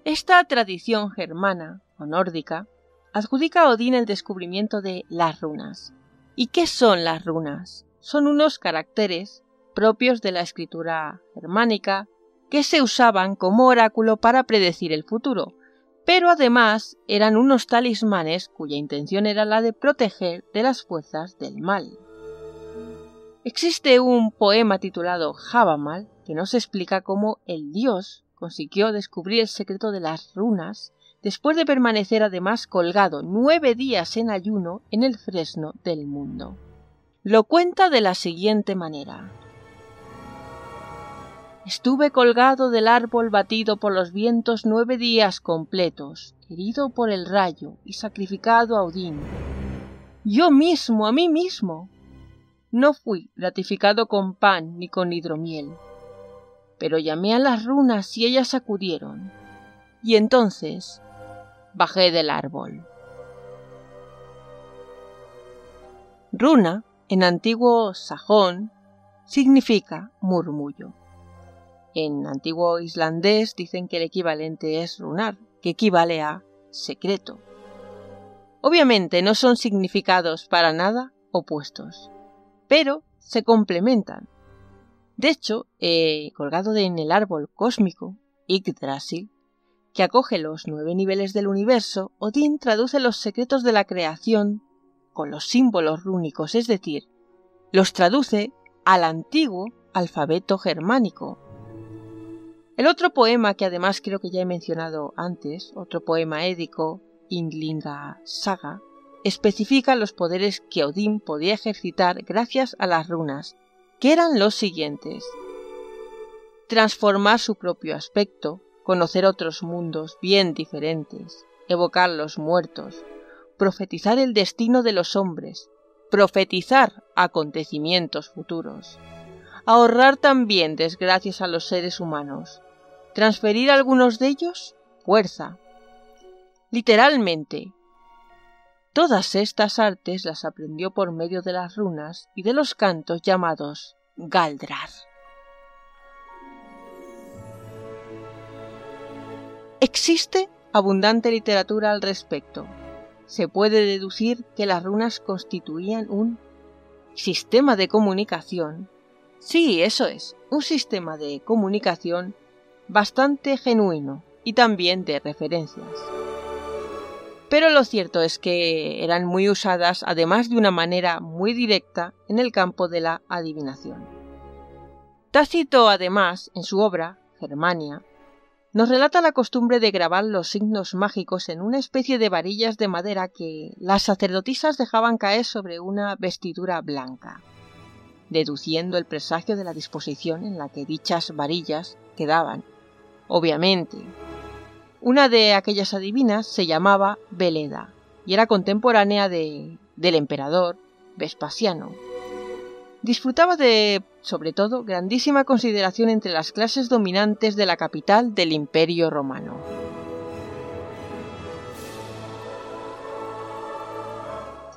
Esta tradición germana o nórdica adjudica a Odín el descubrimiento de las runas. ¿Y qué son las runas? Son unos caracteres propios de la escritura germánica que se usaban como oráculo para predecir el futuro, pero además eran unos talismanes cuya intención era la de proteger de las fuerzas del mal. Existe un poema titulado Javamal que nos explica cómo el dios consiguió descubrir el secreto de las runas después de permanecer además colgado nueve días en ayuno en el fresno del mundo. Lo cuenta de la siguiente manera. Estuve colgado del árbol batido por los vientos nueve días completos, herido por el rayo y sacrificado a Odín. Yo mismo, a mí mismo. No fui gratificado con pan ni con hidromiel. Pero llamé a las runas y ellas acudieron. Y entonces bajé del árbol. Runa, en antiguo sajón, significa murmullo. En antiguo islandés dicen que el equivalente es runar, que equivale a secreto. Obviamente no son significados para nada opuestos, pero se complementan. De hecho, colgado en el árbol cósmico, Yggdrasil, que acoge los nueve niveles del universo, Odín traduce los secretos de la creación con los símbolos rúnicos, es decir, los traduce al antiguo alfabeto germánico, el otro poema que además creo que ya he mencionado antes, otro poema édico, Inlinga Saga, especifica los poderes que Odín podía ejercitar gracias a las runas, que eran los siguientes. Transformar su propio aspecto, conocer otros mundos bien diferentes, evocar los muertos, profetizar el destino de los hombres, profetizar acontecimientos futuros, ahorrar también desgracias a los seres humanos, transferir algunos de ellos fuerza. Literalmente. Todas estas artes las aprendió por medio de las runas y de los cantos llamados Galdrar. Existe abundante literatura al respecto. Se puede deducir que las runas constituían un sistema de comunicación. Sí, eso es, un sistema de comunicación bastante genuino y también de referencias. Pero lo cierto es que eran muy usadas, además de una manera muy directa, en el campo de la adivinación. Tácito, además, en su obra, Germania, nos relata la costumbre de grabar los signos mágicos en una especie de varillas de madera que las sacerdotisas dejaban caer sobre una vestidura blanca, deduciendo el presagio de la disposición en la que dichas varillas quedaban. Obviamente, una de aquellas adivinas se llamaba Veleda y era contemporánea de, del emperador Vespasiano. Disfrutaba de, sobre todo, grandísima consideración entre las clases dominantes de la capital del Imperio romano.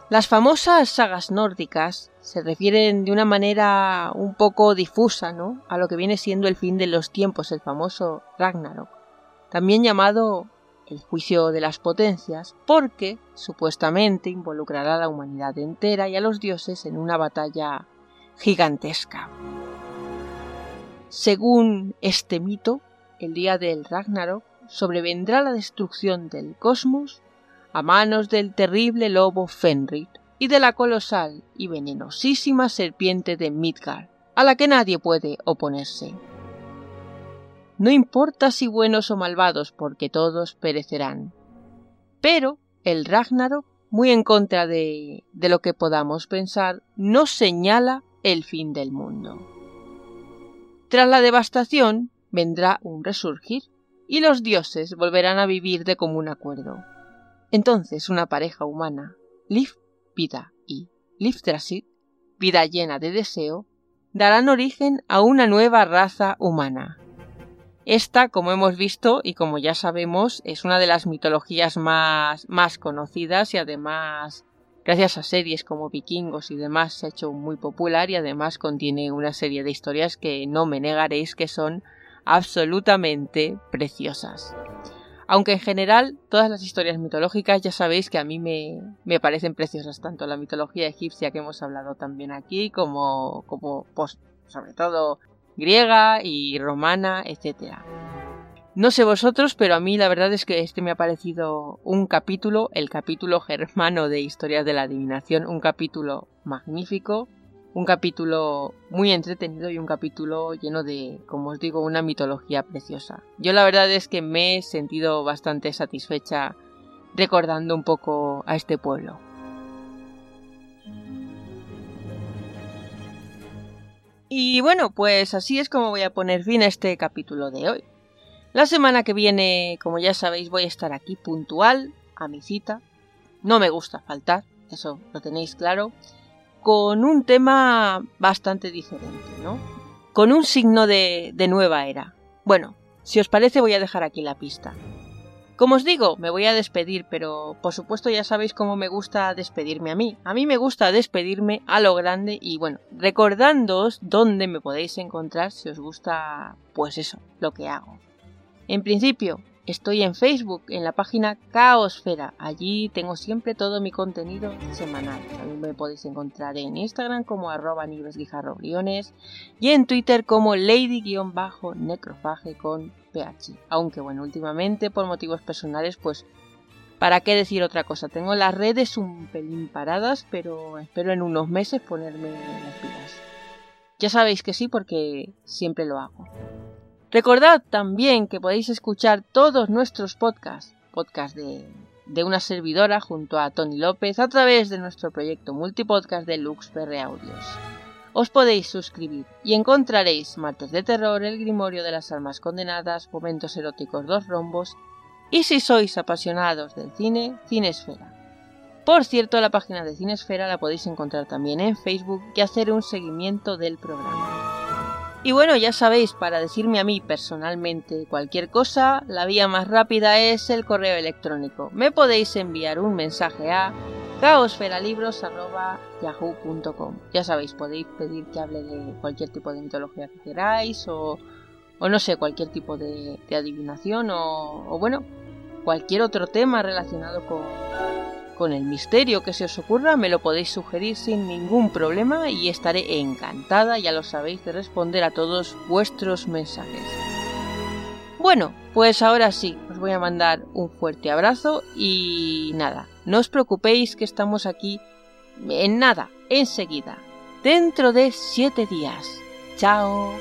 Las famosas sagas nórdicas se refieren de una manera un poco difusa, ¿no? a lo que viene siendo el fin de los tiempos, el famoso Ragnarok, también llamado el juicio de las potencias, porque supuestamente involucrará a la humanidad entera y a los dioses en una batalla gigantesca. Según este mito, el día del Ragnarok sobrevendrá la destrucción del cosmos a manos del terrible lobo Fenrir y de la colosal y venenosísima serpiente de Midgard, a la que nadie puede oponerse. No importa si buenos o malvados, porque todos perecerán. Pero el Ragnarok, muy en contra de, de lo que podamos pensar, no señala el fin del mundo. Tras la devastación vendrá un resurgir y los dioses volverán a vivir de común acuerdo. Entonces una pareja humana, Liv, vida y Livdrasid, vida llena de deseo, darán origen a una nueva raza humana. Esta, como hemos visto y como ya sabemos, es una de las mitologías más, más conocidas y además gracias a series como Vikingos y demás se ha hecho muy popular y además contiene una serie de historias que no me negaréis que son absolutamente preciosas. Aunque en general todas las historias mitológicas ya sabéis que a mí me, me parecen preciosas, tanto la mitología egipcia que hemos hablado también aquí, como, como pues, sobre todo griega y romana, etcétera. No sé vosotros, pero a mí la verdad es que este me ha parecido un capítulo, el capítulo germano de Historias de la Adivinación, un capítulo magnífico, un capítulo muy entretenido y un capítulo lleno de, como os digo, una mitología preciosa. Yo la verdad es que me he sentido bastante satisfecha recordando un poco a este pueblo. Y bueno, pues así es como voy a poner fin a este capítulo de hoy. La semana que viene, como ya sabéis, voy a estar aquí puntual a mi cita. No me gusta faltar, eso lo tenéis claro. Con un tema bastante diferente, ¿no? Con un signo de, nueva era. Bueno, si os parece voy a dejar aquí la pista. Como os digo, me voy a despedir, pero por supuesto ya sabéis cómo me gusta despedirme a mí. A mí me gusta despedirme a lo grande y bueno, recordándoos dónde me podéis encontrar si os gusta, pues eso, lo que hago. En principio, estoy en Facebook, en la página Caosfera. Allí tengo siempre todo mi contenido semanal. También me podéis encontrar en Instagram como arroba briones y en Twitter como lady-necrofage con ph. Aunque bueno, últimamente por motivos personales pues ¿Para qué decir otra cosa? Tengo las redes un pelín paradas, pero espero en unos meses ponerme las pilas. Ya sabéis que sí porque siempre lo hago. Recordad también que podéis escuchar todos nuestros podcasts, podcasts de, de una servidora junto a Tony López a través de nuestro proyecto multipodcast de LuxPR Audios. Os podéis suscribir y encontraréis Martes de Terror, El Grimorio de las Almas Condenadas, Momentos Eróticos Dos Rombos y si sois apasionados del cine, Cinesfera. Por cierto, la página de Cinesfera la podéis encontrar también en Facebook y hacer un seguimiento del programa. Y bueno, ya sabéis, para decirme a mí personalmente cualquier cosa, la vía más rápida es el correo electrónico. Me podéis enviar un mensaje a caosferalibros.yahoo.com Ya sabéis, podéis pedir que hable de cualquier tipo de mitología que queráis o, o no sé, cualquier tipo de, adivinación o, bueno, cualquier otro tema relacionado con, con el misterio que se os ocurra, me lo podéis sugerir sin ningún problema y estaré encantada, ya lo sabéis, de responder a todos vuestros mensajes. Bueno, pues ahora sí, os voy a mandar un fuerte abrazo y nada, no os preocupéis que estamos aquí en nada, enseguida, dentro de siete días. Chao.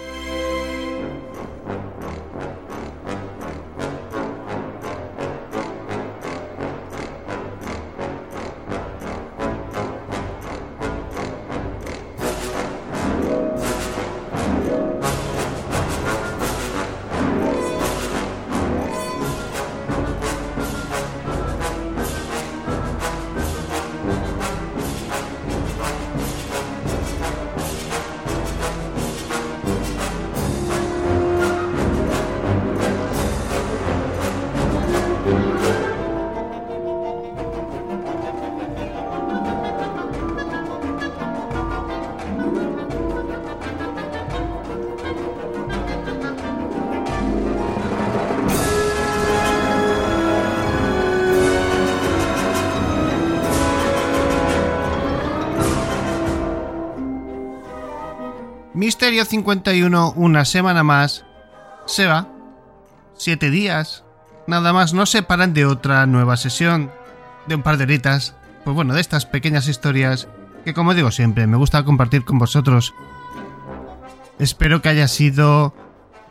Misterio 51, una semana más, se va. Siete días. Nada más no se paran de otra nueva sesión. De un par de horitas. Pues bueno, de estas pequeñas historias que como digo siempre, me gusta compartir con vosotros. Espero que haya sido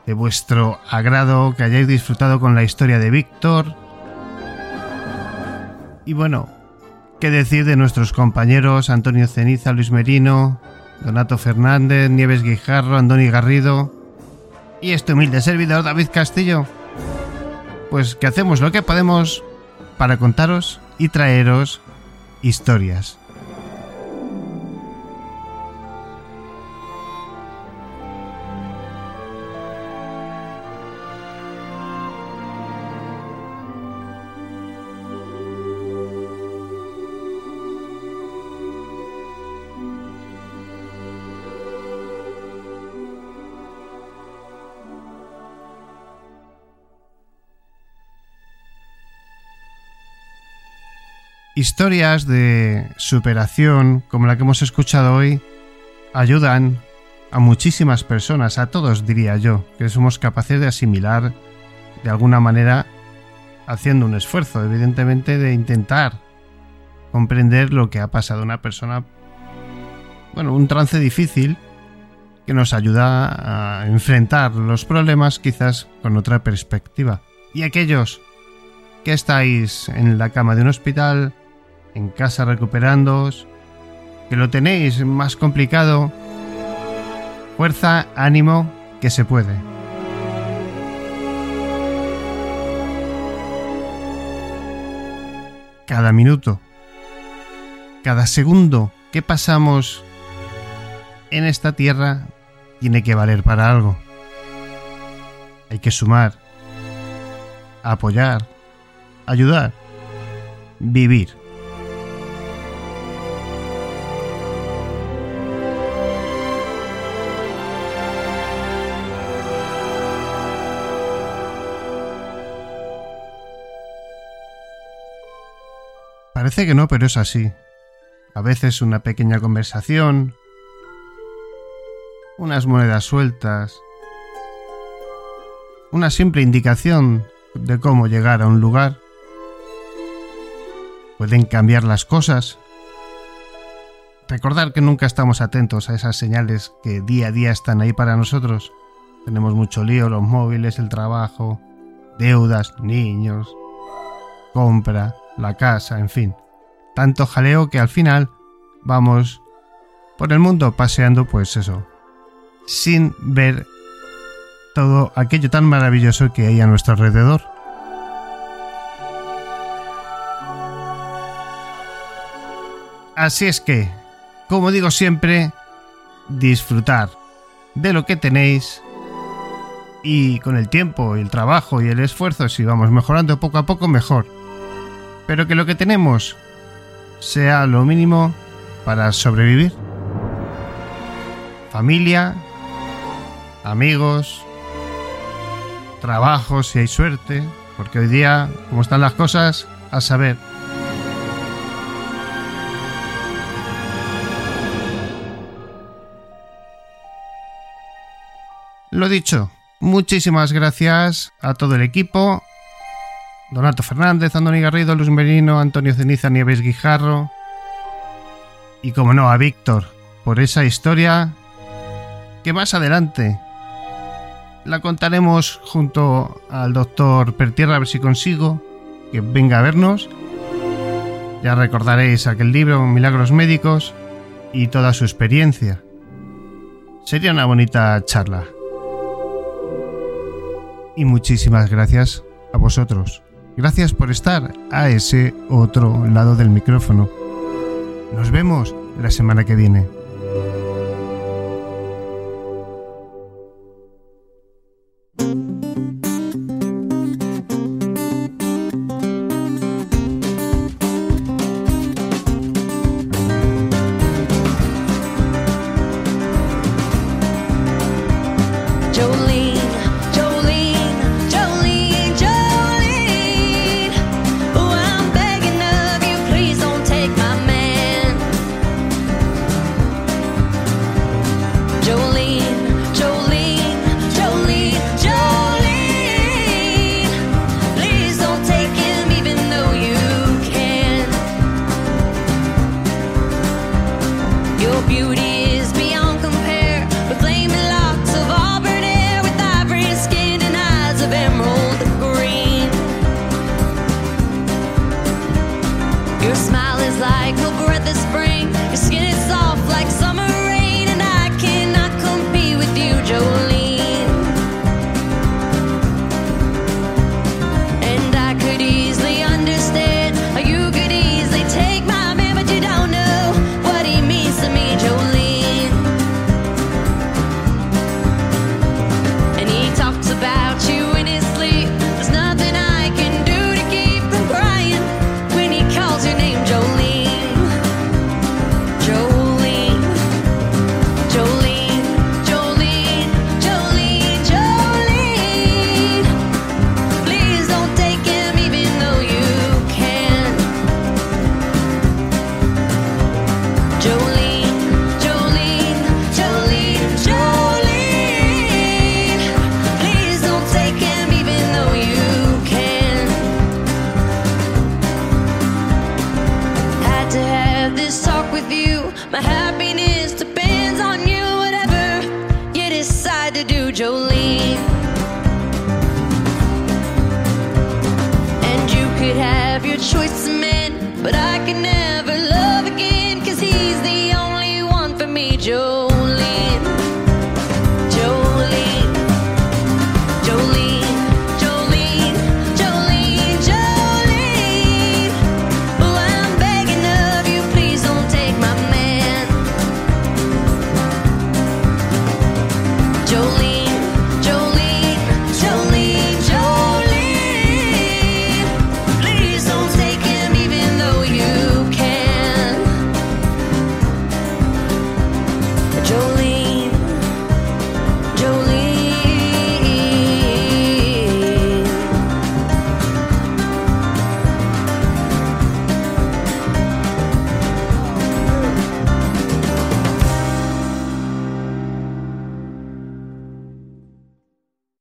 de vuestro agrado, que hayáis disfrutado con la historia de Víctor. Y bueno, ¿qué decir de nuestros compañeros Antonio Ceniza, Luis Merino, Donato Fernández, Nieves Guijarro, Andoni Garrido y este humilde servidor David Castillo. Pues que hacemos lo que podemos para contaros y traeros historias. Historias de superación como la que hemos escuchado hoy ayudan a muchísimas personas, a todos diría yo, que somos capaces de asimilar de alguna manera haciendo un esfuerzo, evidentemente, de intentar comprender lo que ha pasado a una persona, bueno, un trance difícil que nos ayuda a enfrentar los problemas quizás con otra perspectiva. Y aquellos que estáis en la cama de un hospital, en casa recuperándoos, que lo tenéis más complicado, fuerza, ánimo, que se puede. Cada minuto, cada segundo que pasamos en esta tierra tiene que valer para algo. Hay que sumar, apoyar, ayudar, vivir. Parece que no, pero es así. A veces una pequeña conversación, unas monedas sueltas, una simple indicación de cómo llegar a un lugar, pueden cambiar las cosas. Recordar que nunca estamos atentos a esas señales que día a día están ahí para nosotros. Tenemos mucho lío, los móviles, el trabajo, deudas, niños, compra, la casa, en fin. Tanto jaleo que al final vamos por el mundo paseando, pues eso, sin ver todo aquello tan maravilloso que hay a nuestro alrededor. Así es que, como digo siempre, disfrutar de lo que tenéis y con el tiempo y el trabajo y el esfuerzo, si vamos mejorando poco a poco, mejor. Pero que lo que tenemos sea lo mínimo para sobrevivir. Familia, amigos, trabajo, si hay suerte, porque hoy día, como están las cosas, a saber. Lo dicho, muchísimas gracias a todo el equipo. Donato Fernández, Andoni Garrido, Luz Merino, Antonio Ceniza, Nieves Guijarro. Y como no, a Víctor, por esa historia que más adelante la contaremos junto al doctor Pertierra a ver si consigo que venga a vernos. Ya recordaréis aquel libro, Milagros Médicos, y toda su experiencia. Sería una bonita charla. Y muchísimas gracias a vosotros. Gracias por estar a ese otro lado del micrófono. Nos vemos la semana que viene.